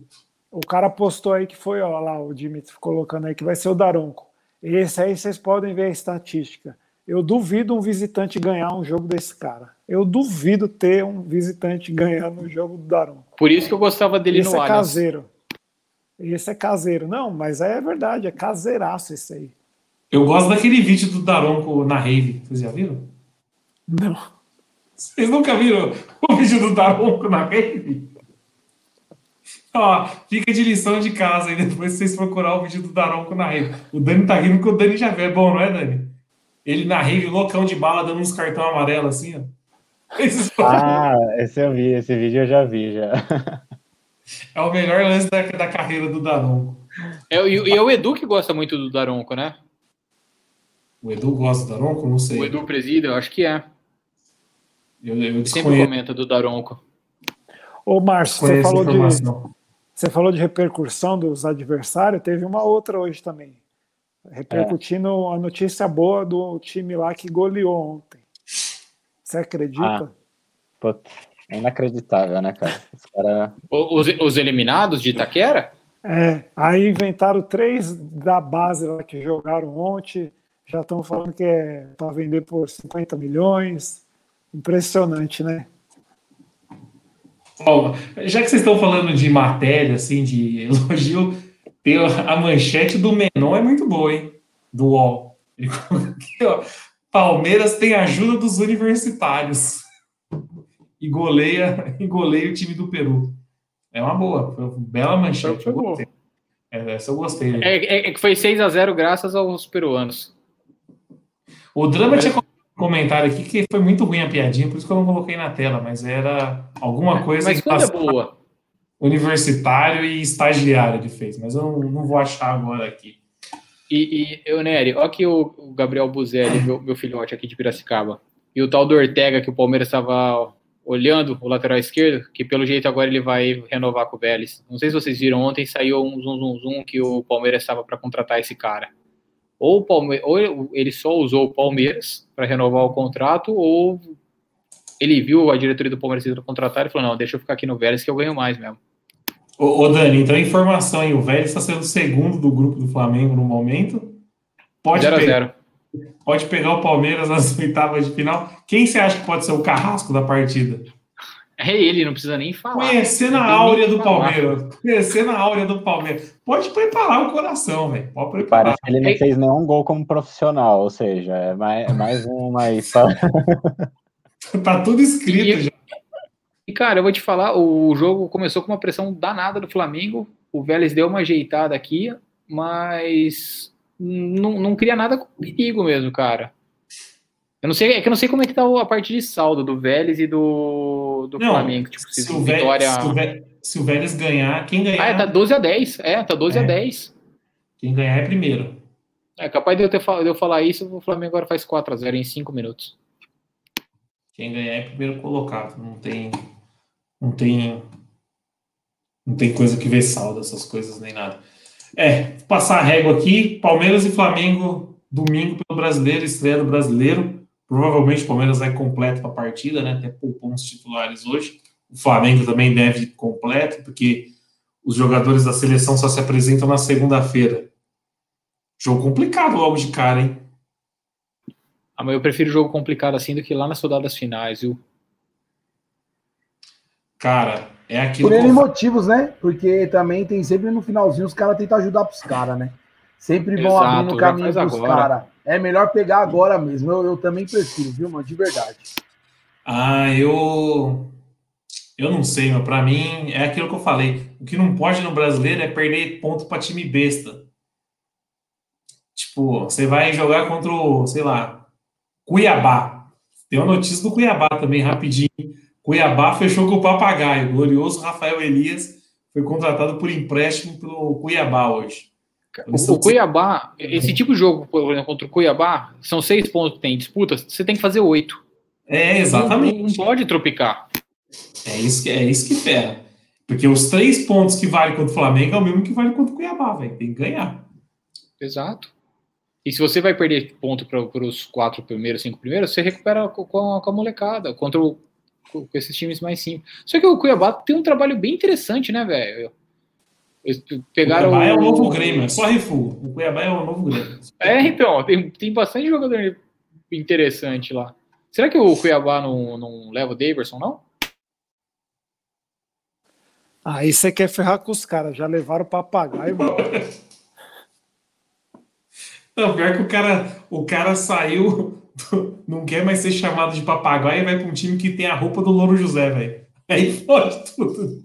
O cara postou aí que foi, ó lá, o Dimitri colocando aí que vai ser o Daronco. Esse aí vocês podem ver a estatística. Eu duvido um visitante ganhar um jogo desse cara. Eu duvido ter um visitante ganhando um jogo do Daronco. Por isso que eu gostava dele esse no é Allianz. caseiro. Esse é caseiro. Não, mas é verdade, é caseiraço esse aí. Eu gosto daquele vídeo do Daronco na rave. Vocês já viram? Não. Vocês nunca viram o vídeo do Daronco na rave? Ó, fica de lição de casa aí depois vocês procurar o vídeo do Daronco na rave. O Dani tá rindo porque o Dani já vê. É bom, não é, Dani? Ele na rave, loucão de bala, dando uns cartão amarelo assim, ó. Ah, esse eu vi, esse vídeo eu já vi, já. É o melhor lance da, da carreira do Daronco. É, e, e é o Edu que gosta muito do Daronco, né? O Edu gosta do Daronco? Não sei. O Edu presida, eu acho que é. Eu, eu Sempre comenta do Daronco. Ô, Márcio, você falou de você falou de repercussão dos adversários, teve uma outra hoje também. Repercutindo é. a notícia boa do time lá que goleou ontem. Você acredita? Ah, é inacreditável, né, cara? cara... Os, os, eliminados de Itaquera? É, aí inventaram três da base lá que jogaram ontem, já estão falando que é para vender por 50 milhões. Impressionante, né? já que vocês estão falando de matéria, assim, de elogio, a manchete do Menon é muito boa, hein? Do UOL. Aqui, ó, Palmeiras tem ajuda dos universitários. E goleia, e goleia o time do Peru. É uma boa, foi uma bela manchete. Foi boa. É, essa eu gostei. É, é, é, que foi 6 a 0 graças aos peruanos. O drama tinha comentário aqui que foi muito ruim a piadinha, por isso que eu não coloquei na tela, mas era alguma coisa. Mas quando é boa. Universitário e estagiário ele fez, mas eu não, não vou achar agora aqui. E, e Nery, olha aqui o, o Gabriel Buzelli, meu, meu filhote aqui de Piracicaba. E o tal do Ortega, que o Palmeiras estava olhando, o lateral esquerdo, que pelo jeito agora ele vai renovar com o Vélez. Não sei se vocês viram, ontem saiu um zoom, zoom, zoom que o Palmeiras estava para contratar esse cara ou, Palme ou ele só usou o Palmeiras para renovar o contrato, ou ele viu a diretoria do Palmeiras contratar e falou: não, deixa eu ficar aqui no Vélez que eu ganho mais mesmo. Ô, ô Dani, então informação aí: o Vélez está sendo o segundo do grupo do Flamengo no momento. Pode, zero pegar, pode pegar o Palmeiras nas oitavas de final. Quem você acha que pode ser o carrasco da partida? É ele, não precisa nem falar. Conhecendo a áurea do Palmeiras. Conhecendo a áurea do Palmeiras. Pode preparar o coração, velho. Pode preparar. Parece que ele não fez nenhum gol como profissional, ou seja, é mais, é mais um aí. Só... tá tudo escrito e, já. E, cara, eu vou te falar, o jogo começou com uma pressão danada do Flamengo. O Vélez deu uma ajeitada aqui, mas não, não cria nada com perigo mesmo, cara. Eu não sei, é que eu não sei como é que tá a parte de saldo do Vélez e do, do não, Flamengo. Tipo, se, se, o Vitória... se, o Vélez, se, o Vélez, ganhar, quem ganhar. Ah, é, tá 12 a 10. É, tá 12 é. a 10. Quem ganhar é primeiro. É capaz de eu, ter, de eu falar isso, o Flamengo agora faz 4 a 0 em 5 minutos. Quem ganhar é primeiro colocado. Não tem. Não tem. Não tem coisa que ver saldo, essas coisas nem nada. É, passar a régua aqui. Palmeiras e Flamengo, domingo pelo brasileiro, estreia do brasileiro. Provavelmente o Palmeiras vai completo para a partida, né? Até poupou uns titulares hoje. O Flamengo também deve ir completo, porque os jogadores da seleção só se apresentam na segunda-feira. Jogo complicado logo de cara, hein? Ah, mas eu prefiro jogo complicado assim do que lá nas rodadas finais, viu? Cara, É aquilo Por N motivos, né? Porque também tem sempre no finalzinho os caras tentam ajudar pros caras, né? Sempre vão Exato, abrindo o caminho pros caras. É melhor pegar agora mesmo. Eu, eu também prefiro, viu, mano? De verdade. Ah, eu. Eu não sei, mas para mim é aquilo que eu falei. O que não pode no brasileiro é perder ponto para time besta. Tipo, você vai jogar contra o, sei lá, Cuiabá. Tem uma notícia do Cuiabá também, rapidinho. Cuiabá fechou com o papagaio. O glorioso Rafael Elias foi contratado por empréstimo pelo Cuiabá hoje. O, o Cuiabá, esse tipo de jogo, por exemplo, contra o Cuiabá, são seis pontos que tem disputa, você tem que fazer oito. É, exatamente. Não, não, pode tropicar. É isso que, é isso que fera. Porque os três pontos que vale contra o Flamengo é o mesmo que vale contra o Cuiabá, velho. Tem que ganhar. Exato. E se você vai perder ponto para os quatro primeiros, cinco primeiros, você recupera com a, com a molecada, contra o, com esses times mais simples. Só que o Cuiabá tem um trabalho bem interessante, né, velho? Pegaram o Cuiabá o... é o novo Grêmio, é só refugo. O Cuiabá é o novo Grêmio. É, então, tem, tem bastante jogador interessante lá. Será que o Cuiabá não, não leva o Daverson, não? Aí você quer ferrar com os caras, já levaram o papagaio, mano. Não, pior que o cara, o cara saiu, não quer mais ser chamado de papagaio e vai para um time que tem a roupa do Louro José, velho. Aí fode tudo.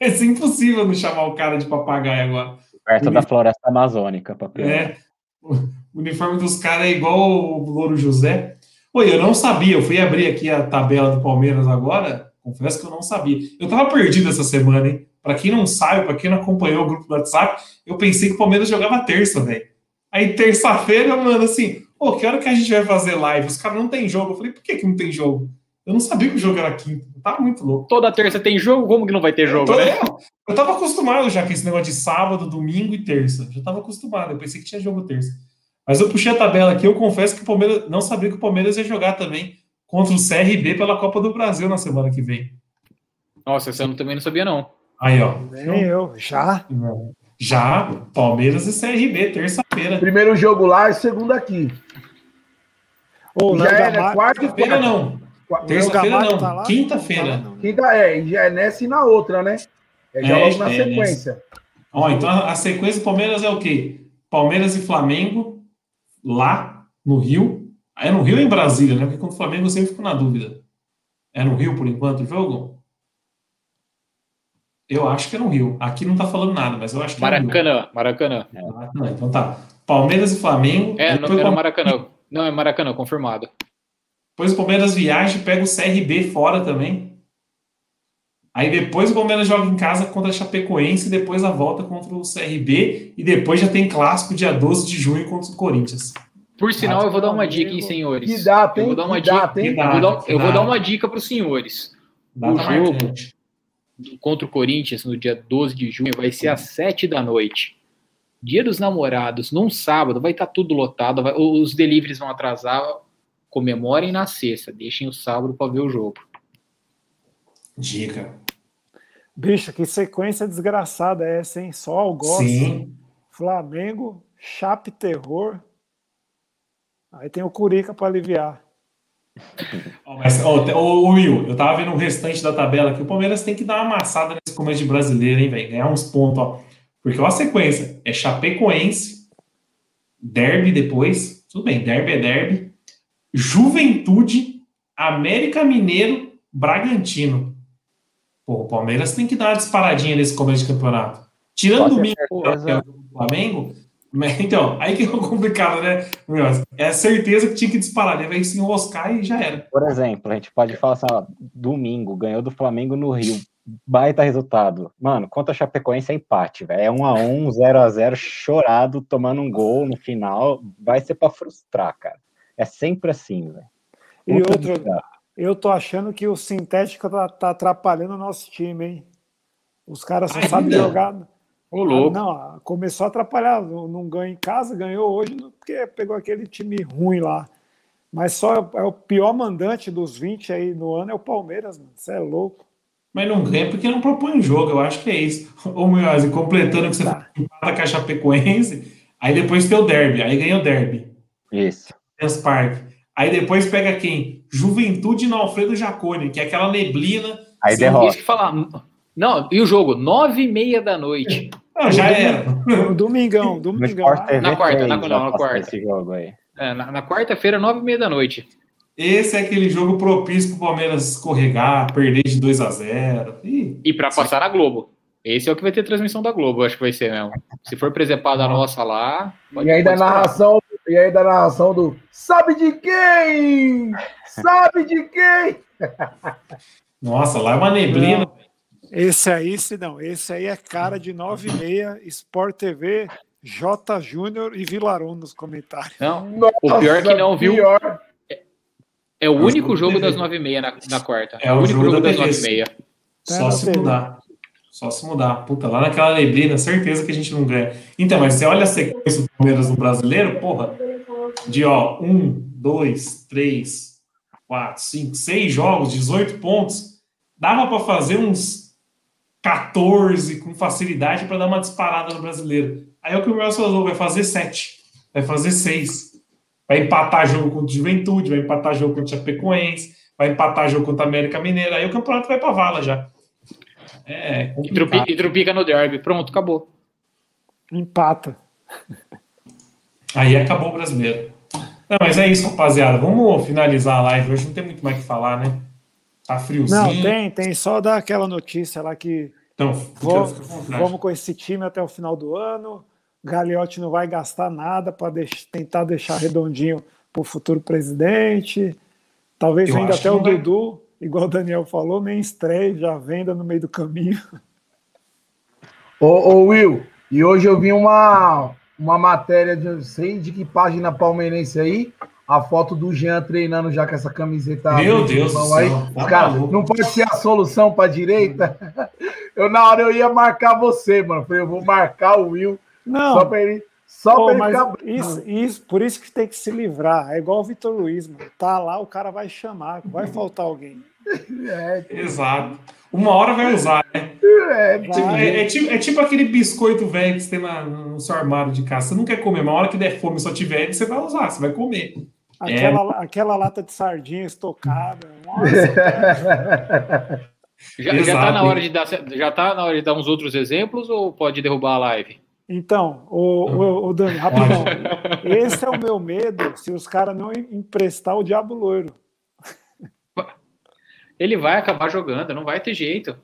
É impossível não chamar o cara de papagaio agora. Perto da floresta amazônica, papel. É. O uniforme dos caras é igual o Louro José. Oi, eu não sabia, eu fui abrir aqui a tabela do Palmeiras agora, confesso que eu não sabia. Eu tava perdido essa semana, hein? Para quem não sabe, para quem não acompanhou o grupo do WhatsApp, eu pensei que o Palmeiras jogava terça, velho. Aí terça-feira, mano, assim, pô, que hora que a gente vai fazer live? Os caras não tem jogo. Eu falei, por que, que não tem jogo? Eu não sabia que o jogo era quinta. Eu tava muito louco. Toda terça tem jogo? Como que não vai ter jogo, eu, tô, né? Eu, eu tava acostumado já com esse negócio de sábado, domingo e terça. Já tava acostumado. Eu pensei que tinha jogo terça. Mas eu puxei a tabela aqui, eu confesso que o Palmeiras não sabia que o Palmeiras ia jogar também contra o CRB pela Copa do Brasil na semana que vem. Nossa, esse ano também não sabia, não. Aí, ó. Nem eu, já. Já, Palmeiras e CRB, terça-feira. Primeiro jogo lá e segundo aqui. Oh, já é, né? Quarta-feira não. Terça-feira não, tá quinta-feira. Quinta é, já é nessa e na outra, né? É já é, logo na é, sequência. Ó, então a, a sequência do Palmeiras é o quê? Palmeiras e Flamengo, lá no Rio. É no Rio ou em Brasília, né? Porque contra o Flamengo eu sempre fico na dúvida. É no Rio por enquanto o jogo? Eu acho que é no Rio. Aqui não tá falando nada, mas eu acho que Maracanã, é no Maracanã. É, Maracanã. Então tá. Palmeiras e Flamengo. É, não, era Maracanã. Não, é Maracanã, confirmado. Depois o Palmeiras viaja e pega o CRB fora também. Aí depois o Palmeiras joga em casa contra a Chapecoense, depois a volta contra o CRB, e depois já tem clássico dia 12 de junho contra o Corinthians. Por sinal, eu vou dar uma dica, hein, senhores. Que dá, tem, eu vou dar uma dica, tem, eu, vou dar, eu vou dar uma dica para os senhores. Dá o jogo contra o Corinthians no dia 12 de junho vai ser às 7 da noite. Dia dos namorados, num sábado, vai estar tá tudo lotado, vai, os deliveries vão atrasar. Comemorem na sexta, deixem o sábado para ver o jogo. Dica. Bicho, que sequência desgraçada é essa, hein? Só o gosto. Sim. Flamengo, Chape Terror. Aí tem o Curica para aliviar. Oh, mas, oh, oh, Will, eu tava vendo o restante da tabela aqui. O Palmeiras tem que dar uma amassada nesse começo de brasileiro, hein, velho? Ganhar uns pontos, ó. Porque ó, a sequência é Chapecoense, Derby depois. Tudo bem, Derby é Derby. Juventude, América Mineiro, Bragantino. Pô, o Palmeiras tem que dar uma disparadinha nesse começo de campeonato. Tirando o domingo do Flamengo, então, aí que é complicado, né? É certeza que tinha que disparar, ele vai se enroscar e já era. Por exemplo, a gente pode falar assim, ó, domingo, ganhou do Flamengo no Rio. Baita resultado. Mano, contra a Chapecoense é empate, velho. É 1 a 1 0 a 0 chorado, tomando um gol no final. Vai ser para frustrar, cara. É sempre assim, velho. E outro, eu tô achando que o sintético tá, tá atrapalhando o nosso time, hein? Os caras só sabem jogar. Ô, louco. não, começou a atrapalhar. Não, não ganha em casa, ganhou hoje porque pegou aquele time ruim lá. Mas só é o pior mandante dos 20 aí no ano é o Palmeiras, mano. Você é louco. Mas não ganha porque não propõe jogo, eu acho que é isso. Ô, Munhoz, completando que você tá. empata com a Chapecoense, aí depois tem o derby, aí ganha o derby. Isso. Dance Park. Aí depois pega quem? Juventude no Alfredo Jacone, que é aquela neblina. Aí derrota. que falar. Não, e o jogo? Nove e meia da noite. Não, já era. Domingão, domingão. Na quarta, na, não, na quarta. Esse jogo aí. É, na, na quarta-feira, nove e meia da noite. Esse é aquele jogo propício para o Palmeiras escorregar, perder de 2 a 0 E, e para passar na Globo. Esse é o que vai ter transmissão da Globo, acho que vai ser mesmo. Se for presepada a nossa lá. Pode, e aí da narração, e aí da narração do Sabe de quem? Sabe de quem? Nossa, lá é uma neblina. Esse aí, se não, esse aí é cara de 9 e meia, Sport TV, J Júnior e Vilaron nos comentários. Não, Nossa, o pior é que não viu. Pior. É, o único jogo das 9 e meia na, na quarta. É o, único jogo, jogo das 9 e meia. Só se mudar. Só se mudar. Puta, lá naquela neblina, certeza que a gente não ganha. Então, mas você olha a sequência do Palmeiras no brasileiro, porra, de ó, um, dois, três, quatro, cinco, seis jogos, 18 pontos, dava para fazer uns 14 com facilidade para dar uma disparada no brasileiro. Aí é o que o Wilson falou, vai fazer 7, vai fazer 6. Vai empatar jogo contra o Juventude, vai empatar jogo contra o Chapecoense, vai empatar jogo contra a América Mineira, aí o campeonato vai para vala já. É, e trupica no derby, pronto, acabou. Empata. Aí acabou o brasileiro. Não, mas é isso, rapaziada. Vamos finalizar a live. Hoje não tem muito mais o que falar, né? Tá friozinho. Não, tem, tem só dar aquela notícia lá que então, vamos, vamos com esse time até o final do ano. Gagliotti não vai gastar nada para deix tentar deixar redondinho para o futuro presidente. Talvez Eu ainda até o vai... Dudu, igual o Daniel falou, nem estreia, já venda no meio do caminho. Ô, ô Will, e hoje eu vi uma, uma matéria de sei de que página palmeirense aí, a foto do Jean treinando já com essa camiseta. Meu Deus do céu. Aí. Tá cara, não pode ser a solução para direita. Eu na hora eu ia marcar você, mano. Falei, eu vou marcar o Will. Não. Só para ele, só Pô, ele ficar... isso, isso, por isso que tem que se livrar. É igual o Vitor Luiz, mano. Tá lá, o cara vai chamar, vai faltar alguém. É, Exato. Uma hora vai usar, né? É, é, é, tipo, é tipo aquele biscoito velho que você tem na, no seu armário de casa. Você não quer comer, uma hora que der fome só tiver, você vai usar, você vai comer. Aquela, é. aquela lata de sardinha estocada. Nossa, já, já, tá na hora de dar, já tá na hora de dar uns outros exemplos ou pode derrubar a live? Então, o, o, o Dani, rapidão. Esse é o meu medo se os caras não emprestar o Diabo Loiro. Ele vai acabar jogando, não vai ter jeito.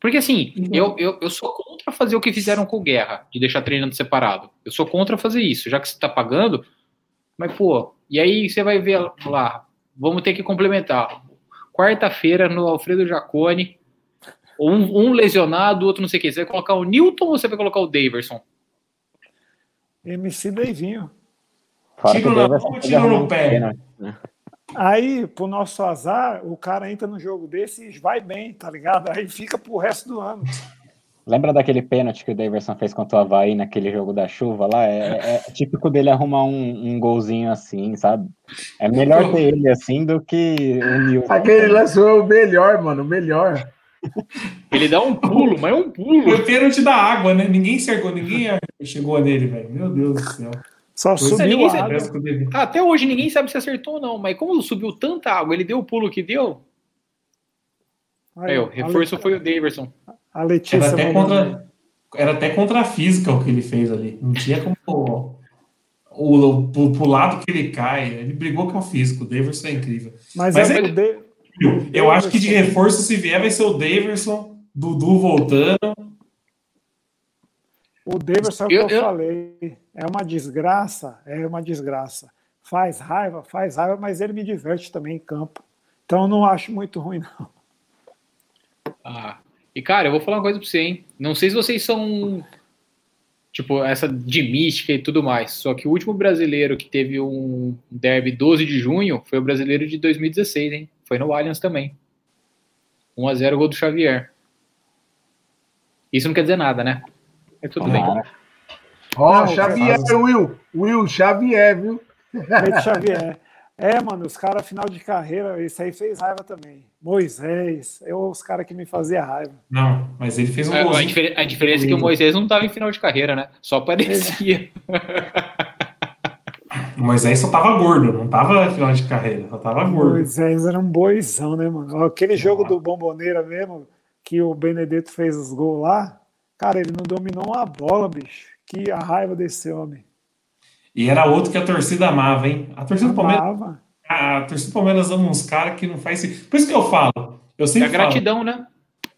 Porque assim, uhum. eu, eu, eu sou contra fazer o que fizeram com o Guerra, de deixar treinando separado. Eu sou contra fazer isso, já que você tá pagando. Mas, pô, e aí você vai ver lá, vamos ter que complementar. Quarta-feira no Alfredo Jacone, um, um lesionado, outro não sei o que. Você vai colocar o Newton ou você vai colocar o Daverson? MC Deivinho. Tiro na mão tiro no pé? Né? Aí, pro nosso azar, o cara entra no jogo desse e vai bem, tá ligado? Aí fica pro resto do ano. Lembra daquele pênalti que o Daverson fez contra o Havaí naquele jogo da chuva lá? É, é, é típico dele arrumar um, um, golzinho assim, sabe? É melhor ter ele assim do que o Nilson. Aquele lance foi o melhor, mano, o melhor. Ele dá um pulo, mas é um pulo. Foi pênalti da água, né? Ninguém cercou, ninguém chegou nele, velho. Meu Deus do céu. Só subiu a água. Ah, até hoje ninguém sabe se acertou ou não, mas como subiu tanta água, ele deu o pulo que deu. Aí, Aí o reforço foi o Daverson. A Letícia. Era até, contra, era até contra a física o que ele fez ali. Não tinha como. O, o, o, o lado que ele cai, ele brigou com o físico. O Daverson é incrível. Mas, Mas é, é, eu acho que de reforço, se vier, vai ser o Daverson, Dudu voltando. O Daverson é o que eu, eu, falei. É uma desgraça, é uma desgraça. Faz raiva, faz raiva, mas ele me diverte também em campo. Então eu não acho muito ruim, não. Ah, e cara, eu vou falar uma coisa pra você, hein? Não sei se vocês são. Tipo, essa de mística e tudo mais. Só que o último brasileiro que teve um derby 12 de junho foi o brasileiro de 2016, hein? Foi no Allianz também. 1 a 0 gol do Xavier. Isso não quer dizer nada, né? É tudo ah. bem. Ó, oh, Xavier, Will. Will, Xavier, viu? Xavier. É, mano, os caras, final de carreira, isso aí fez raiva também. Moisés, eu, os caras que me faziam raiva. Não, mas ele fez um é, a, difer a, diferença é que o Moisés não estava em final de carreira, né? Só parecia. O Moisés só tava gordo, não tava final de carreira, só tava gordo. Moisés era um boizão, né, mano? Aquele jogo do Bomboneira mesmo, que o Benedetto fez os gols lá, cara, ele não dominou uma bola, bicho. Que a raiva desse homem. E era outro que a torcida amava, hein? A torcida do Palmeiras. A torcida do Palmeiras ama uns caras que não faz. Por isso que eu falo. Eu sempre é gratidão, falo, né?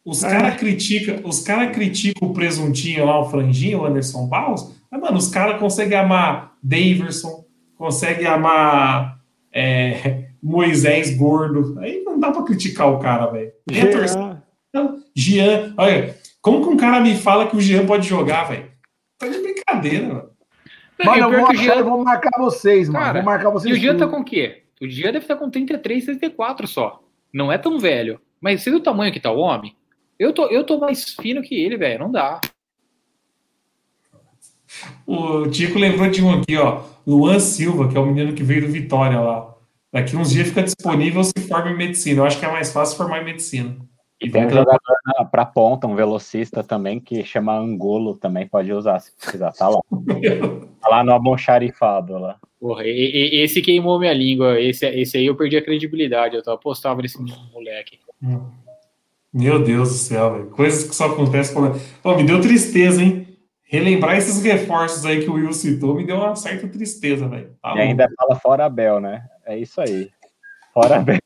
Os é. caras criticam os cara critica o presuntinho lá, o franjinho, o Anderson Barros, mas, mano, os caras conseguem amar Daverson, conseguem amar é, Moisés gordo. Aí não dá pra criticar o cara, velho. Jean. Jean. Olha, como que um cara me fala que o Jean pode jogar, velho? Tá de brincadeira, mano. Mano, eu vou, Jean... eu vou marcar vocês, mano. Cara, vou marcar vocês. E o Jean tá com o quê? O Jean deve estar com 33, 34 só. Não é tão velho. Mas você viu o tamanho que tá o homem? Eu tô, eu tô mais fino que ele, velho. Não dá. O Tico lembrou de um aqui, ó. Luan Silva, que é o menino que veio do Vitória lá. Daqui uns dias fica disponível se forma em medicina. Eu acho que é mais fácil formar em medicina. E tem um jogador para ponta, um velocista também, que chama Angolo, também pode usar se precisar. Tá lá. tá lá no almoxarifado lá. Porra, e, e, esse queimou minha língua. Esse, esse aí eu perdi a credibilidade. Eu apostava nesse moleque. Meu Deus do céu, velho. Coisas que só acontecem com. Pô, me deu tristeza, hein? Relembrar esses reforços aí que o Will citou me deu uma certa tristeza, velho. Tá e ainda fala fora Abel, né? É isso aí. Fora Abel.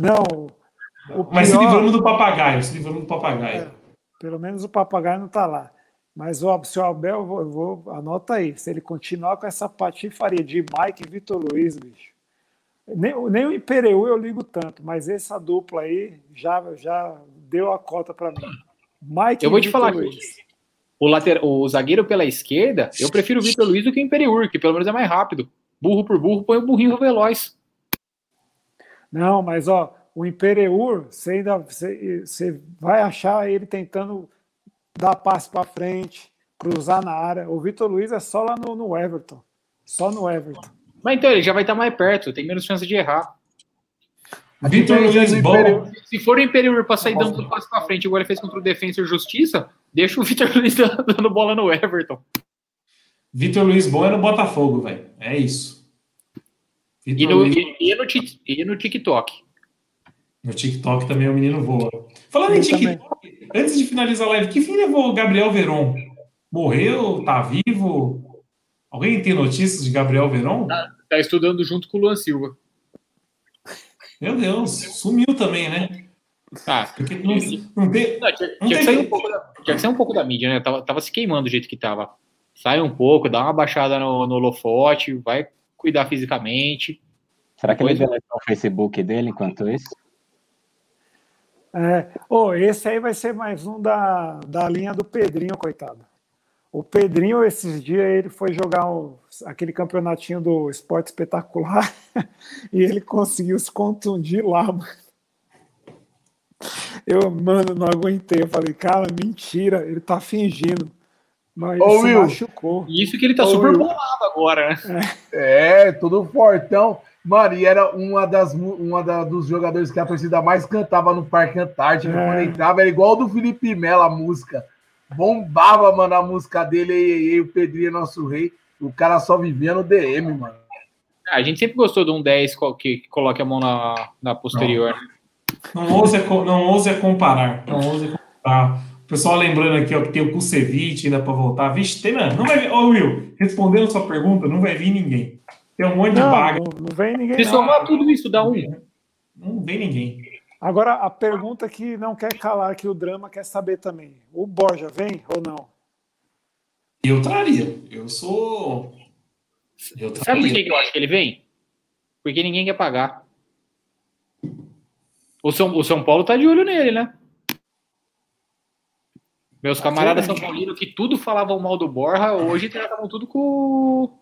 Não. Mas pior... se livrando do papagaio, se livrando do papagaio. É, pelo menos o papagaio não tá lá. Mas ó, se o Abel, eu vou, eu vou, anota aí, se ele continuar com essa patifaria de Mike e Vitor Luiz, bicho. Nem, nem o Impereu eu ligo tanto, mas essa dupla aí já, já deu a cota para mim. Mike eu vou te falar aqui. O, later, o zagueiro pela esquerda, eu prefiro o Vitor Luiz do que o Imperiur, que pelo menos é mais rápido. Burro por burro, põe o burrinho veloz. Não, mas ó, o Imperiur, você ainda você, você vai achar ele tentando dar passe para frente, cruzar na área. O Vitor Luiz é só lá no, no Everton. Só no Everton. Mas então ele já vai estar mais perto, tem menos chance de errar. Vitor Luiz bom. Se for o Imperiur para sair dando um passo para frente, igual ele fez contra o Defensor Justiça, deixa o Vitor Luiz dando bola no Everton. Vitor Luiz bom é no Botafogo, velho. É isso. E no, Luiz... e, no, e no TikTok. No TikTok também o menino voa. Falando Eu em TikTok, também. antes de finalizar a live, que fim levou o Gabriel Veron? Morreu? Tá vivo? Alguém tem notícias de Gabriel Veron? Tá, tá estudando junto com o Luan Silva. Meu Deus, sumiu também, né? Ah, Porque não, não tem. Não, tinha, não tinha, que sair um pouco da, tinha que sair um pouco da mídia, né? Tava, tava se queimando do jeito que tava. Sai um pouco, dá uma baixada no, no holofote, vai cuidar fisicamente. Será que Depois... ele deletou o Facebook dele enquanto isso? É, oh, esse aí vai ser mais um da, da linha do Pedrinho, coitado. O Pedrinho, esses dias, ele foi jogar um, aquele campeonatinho do esporte espetacular e ele conseguiu se contundir lá, mano. Eu, mano, não aguentei. Eu falei, cara, mentira, ele tá fingindo. Mas Ô, se Will, machucou. Isso que ele tá Ô, super Will. bolado agora, né? É. é, todo fortão. Mano, e era uma das uma da, dos jogadores que a torcida mais cantava no Parque Antártico. É. Quando entrava, era igual do Felipe Melo, a música bombava, mano, a música dele e, e o Pedrinho é nosso rei. O cara só vivia no DM, mano. A gente sempre gostou de um 10 que, que coloque a mão na, na posterior. Não, não, ouse, não ouse comparar. Não ouse comparar. O pessoal lembrando aqui, ó, que tem o Kusevich ainda para voltar. Vixe, tem, mano. Não vai Ô, Will, respondendo sua pergunta, não vai vir ninguém. Tem um monte de vaga. Não, não vem ninguém. Se somar tudo isso, dá um. Não vem ninguém. Agora, a pergunta que não quer calar, que o drama quer saber também: o Borja vem ou não? Eu traria. Eu sou. Eu traria. Sabe por que eu acho que ele vem? Porque ninguém quer pagar. O São, o São Paulo tá de olho nele, né? Meus camaradas São Paulino que tudo falavam mal do Borja, hoje estavam tudo com.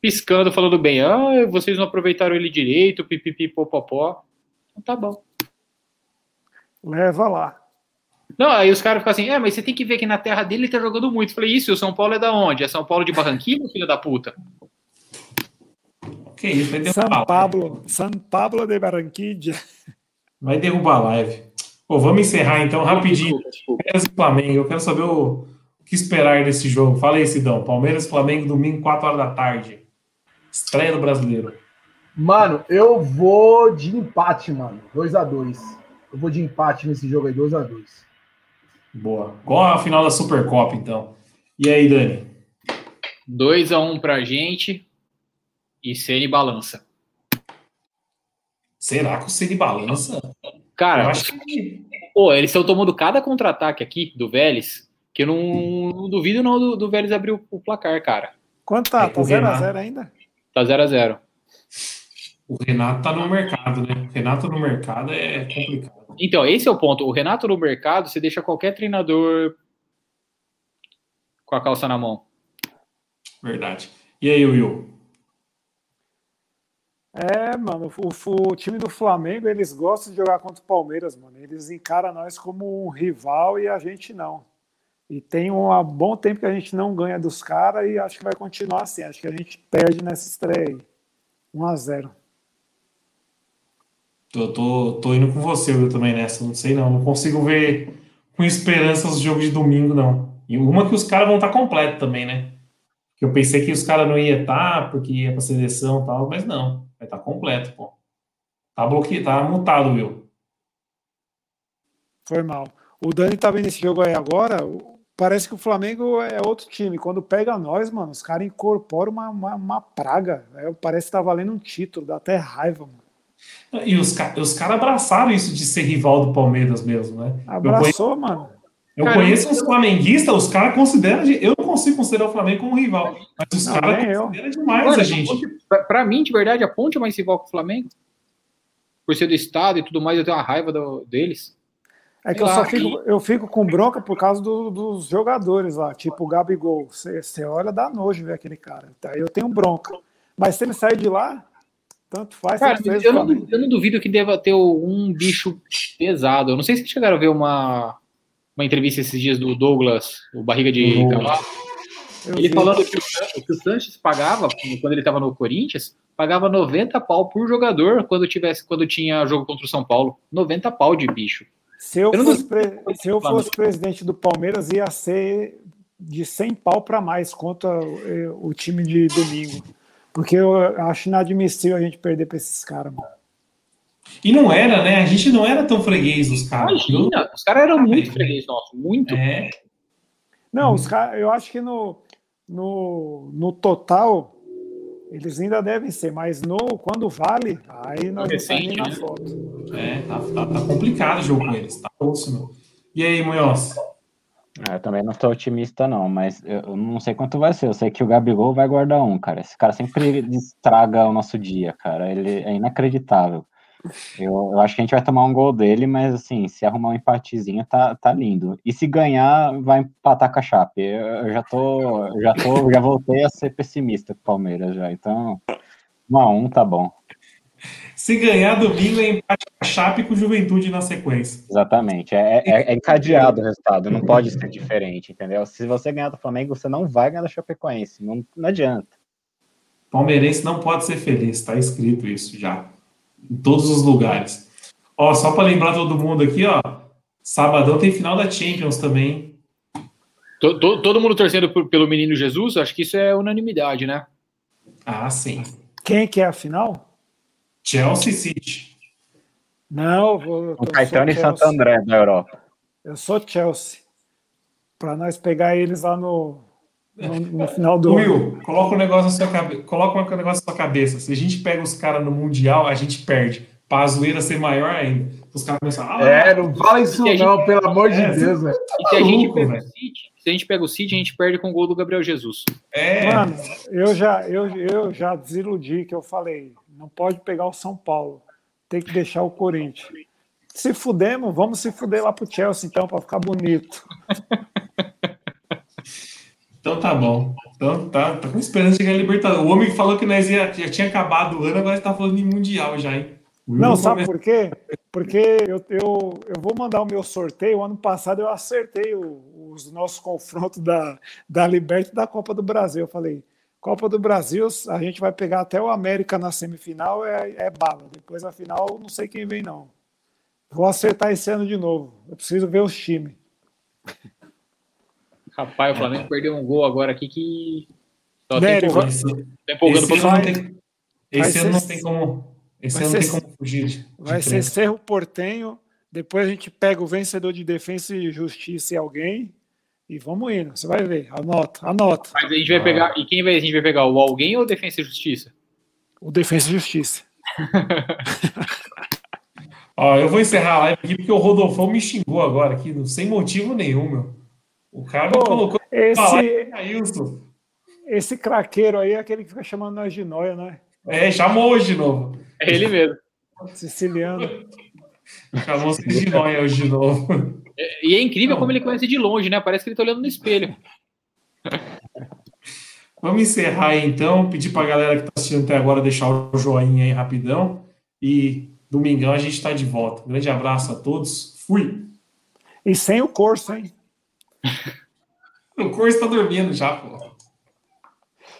piscando, falando bem. Ah, vocês não aproveitaram ele direito, pipipi, popopó. Então tá bom. Leva lá. Não, aí os caras ficam assim, é, mas você tem que ver que na terra dele ele tá jogando muito. Eu falei, isso, o São Paulo é da onde? É São Paulo de Barranquilla, filho da puta? Que isso, vai derrubar. São Pablo, São Pablo de Barranquilla. Vai derrubar a live. Pô, vamos encerrar então rapidinho. Palmeiras e Flamengo, eu quero saber o, o que esperar desse jogo. Fala aí, Sidão. Palmeiras e Flamengo, domingo, 4 horas da tarde. Estreia do brasileiro. Mano, eu vou de empate, mano. 2 a 2 Eu vou de empate nesse jogo aí, 2x2. Boa. Qual a final da Supercopa, então? E aí, Dani? 2x1 um pra gente e Ceni balança. Será que o Ceni balança? Cara, eu acho que... pô, eles estão tomando cada contra-ataque aqui do Vélez, que eu não, não duvido não do, do Vélez abrir o, o, placar, cara. Quanto tá? Tá 0x0 ainda? Tá 0x0. O Renato tá no mercado, né? O Renato no mercado é complicado. Então, esse é o ponto. O Renato no mercado, você deixa qualquer treinador com a calça na mão. Verdade. E aí, Will? É, mano, o, o, time do Flamengo, eles gostam de jogar contra o Palmeiras, mano. Eles encaram nós como um rival e a gente não. E tem um bom tempo que a gente não ganha dos caras e acho que vai continuar assim. Acho que a gente perde nessa estreia aí. 1 a 0 eu tô, tô indo com você eu também nessa, não sei não, não consigo ver com esperança os jogos de domingo, não. E uma que os caras vão estar tá completo também, né? Que eu pensei que os caras não iam estar, tá, porque ia pra seleção e tal, mas não, vai estar tá completo, pô. Tá bloqueado, tá mutado, viu? Foi mal. O Dani tá vendo esse jogo aí agora, parece que o Flamengo é outro time. Quando pega nós, mano, os caras incorporam uma, uma, uma praga. É, parece que tá valendo um título, dá até raiva, mano. E os, os caras abraçaram isso de ser rival do Palmeiras mesmo, né? Abraçou, eu conheço, mano. Eu Caramba. conheço uns flamenguistas, os caras consideram. Eu não consigo considerar o Flamengo como rival, mas os caras consideram demais Olha, a gente. Para mim, de verdade, a Ponte é mais rival que o Flamengo. Por ser do Estado e tudo mais, eu tenho uma raiva do, deles. É que eu só fico, eu fico com bronca por causa do, dos jogadores lá, tipo o Gabigol. Você olha, dá nojo ver aquele cara. Tá? Eu tenho bronca. Mas se ele sair de lá, tanto faz. Cara, eu, não, eu, não, duvido que deva ter um bicho pesado. Eu não sei se chegaram a ver uma, uma entrevista esses dias do Douglas, o barriga de uhum. cavalo. Ele vi. falando que o, que o Sanches pagava, quando ele estava no Corinthians, pagava 90 pau por jogador quando tivesse quando tinha jogo contra o São Paulo. 90 pau de bicho. Se eu, eu fosse, pre... se eu fosse presidente do Palmeiras, ia ser de 100 pau para mais contra o time de domingo. Porque eu acho inadmissível a gente perder para esses caras, mano. E não era, né? A gente não era tão freguês dos caras. Imagina, os caras eram muito freguês nossos, muito. É. Não, os caras, eu acho que no, no, no total eles ainda devem ser, mas no quando vale, aí nós recente, na né? foto. É, tá, tá, tá, complicado o jogo com eles, tá próximo. E aí, Munhoz? É, eu também não estou otimista, não, mas eu não sei quanto vai ser. Eu sei que o Gabigol vai guardar um, cara. Esse cara sempre estraga o nosso dia, cara. Ele é inacreditável. Eu, eu acho que a gente vai tomar um gol dele, mas assim, se arrumar um empatezinho, tá, tá lindo. E se ganhar, vai empatar com a Chape. Eu, eu já tô, já tô, já voltei a ser pessimista com o Palmeiras já. Então, um a um tá bom. Se ganhar domingo é empate com a Chape com Juventude na sequência. Exatamente. É, é, é encadeado o resultado, não pode ser diferente, entendeu? Se você ganhar do Flamengo, você não vai ganhar da Chapecoense. Não, não adianta. Palmeirense não pode ser feliz, tá escrito isso já. Em todos os lugares. Ó, só para lembrar todo mundo aqui, ó. Sabadão tem final da Champions também. Todo, todo mundo torcendo pelo menino Jesus, acho que isso é unanimidade, né? Ah, sim. Quem que é a final? Chelsea City. Não, vou. O Caetano e Santo André da Europa. Eu sou Chelsea. Para nós pegar eles lá no, no, no final do Will, ano. coloca um negócio na sua cabeça. Coloca um negócio na sua cabeça. Se a gente pega os caras no Mundial, a gente perde. Para a zoeira ser maior ainda. Os caras começam a. Ah, é, não fala isso não, gente... pelo amor de é, Deus, velho. E se a, gente pega o City, se a gente pega o City, a gente perde com o gol do Gabriel Jesus. É. Mano, eu já, eu, eu já desiludi que eu falei não pode pegar o São Paulo. Tem que deixar o Corinthians. Se fudemos, vamos se fuder lá pro Chelsea, então, para ficar bonito. Então tá bom. Então tá, tá com esperança de ganhar a Libertadores. O homem que falou que nós ia, já tinha acabado o ano, agora está falando em Mundial já, hein? Não, sabe por quê? Porque eu, eu, eu vou mandar o meu sorteio. O ano passado eu acertei o, os nossos confrontos da, da Libertadores e da Copa do Brasil. Eu falei, Copa do Brasil, a gente vai pegar até o América na semifinal, é, é bala. Depois na final, não sei quem vem, não. Vou acertar esse ano de novo. Eu preciso ver os times. Rapaz, o Flamengo perdeu um gol agora aqui que. Só Nery, tem tá empolgando esse, ano, não tem, esse ano não tem como. Esse ano não tem como fugir. Vai ser Cerro Portenho Depois a gente pega o vencedor de defesa e justiça e alguém. E vamos indo, você vai ver. Anota, anota. Mas a gente vai ah. pegar. E quem vai, a gente vai pegar? O alguém ou o defesa e justiça? O defesa e justiça. Ó, eu vou encerrar a live aqui porque o Rodolfo me xingou agora aqui, sem motivo nenhum, meu. O cara me colocou. Esse, esse craqueiro aí é aquele que fica chamando nós de noia, né? É, chamou hoje de novo. É ele mesmo. Siciliano. Chamou de noia hoje de novo. É, e é incrível Não. como ele conhece de longe, né? Parece que ele tá olhando no espelho. Vamos encerrar aí então. Pedir pra galera que tá assistindo até agora deixar o joinha aí rapidão. E domingão a gente tá de volta. Grande abraço a todos. Fui. E sem o curso, hein? o curso tá dormindo já, pô.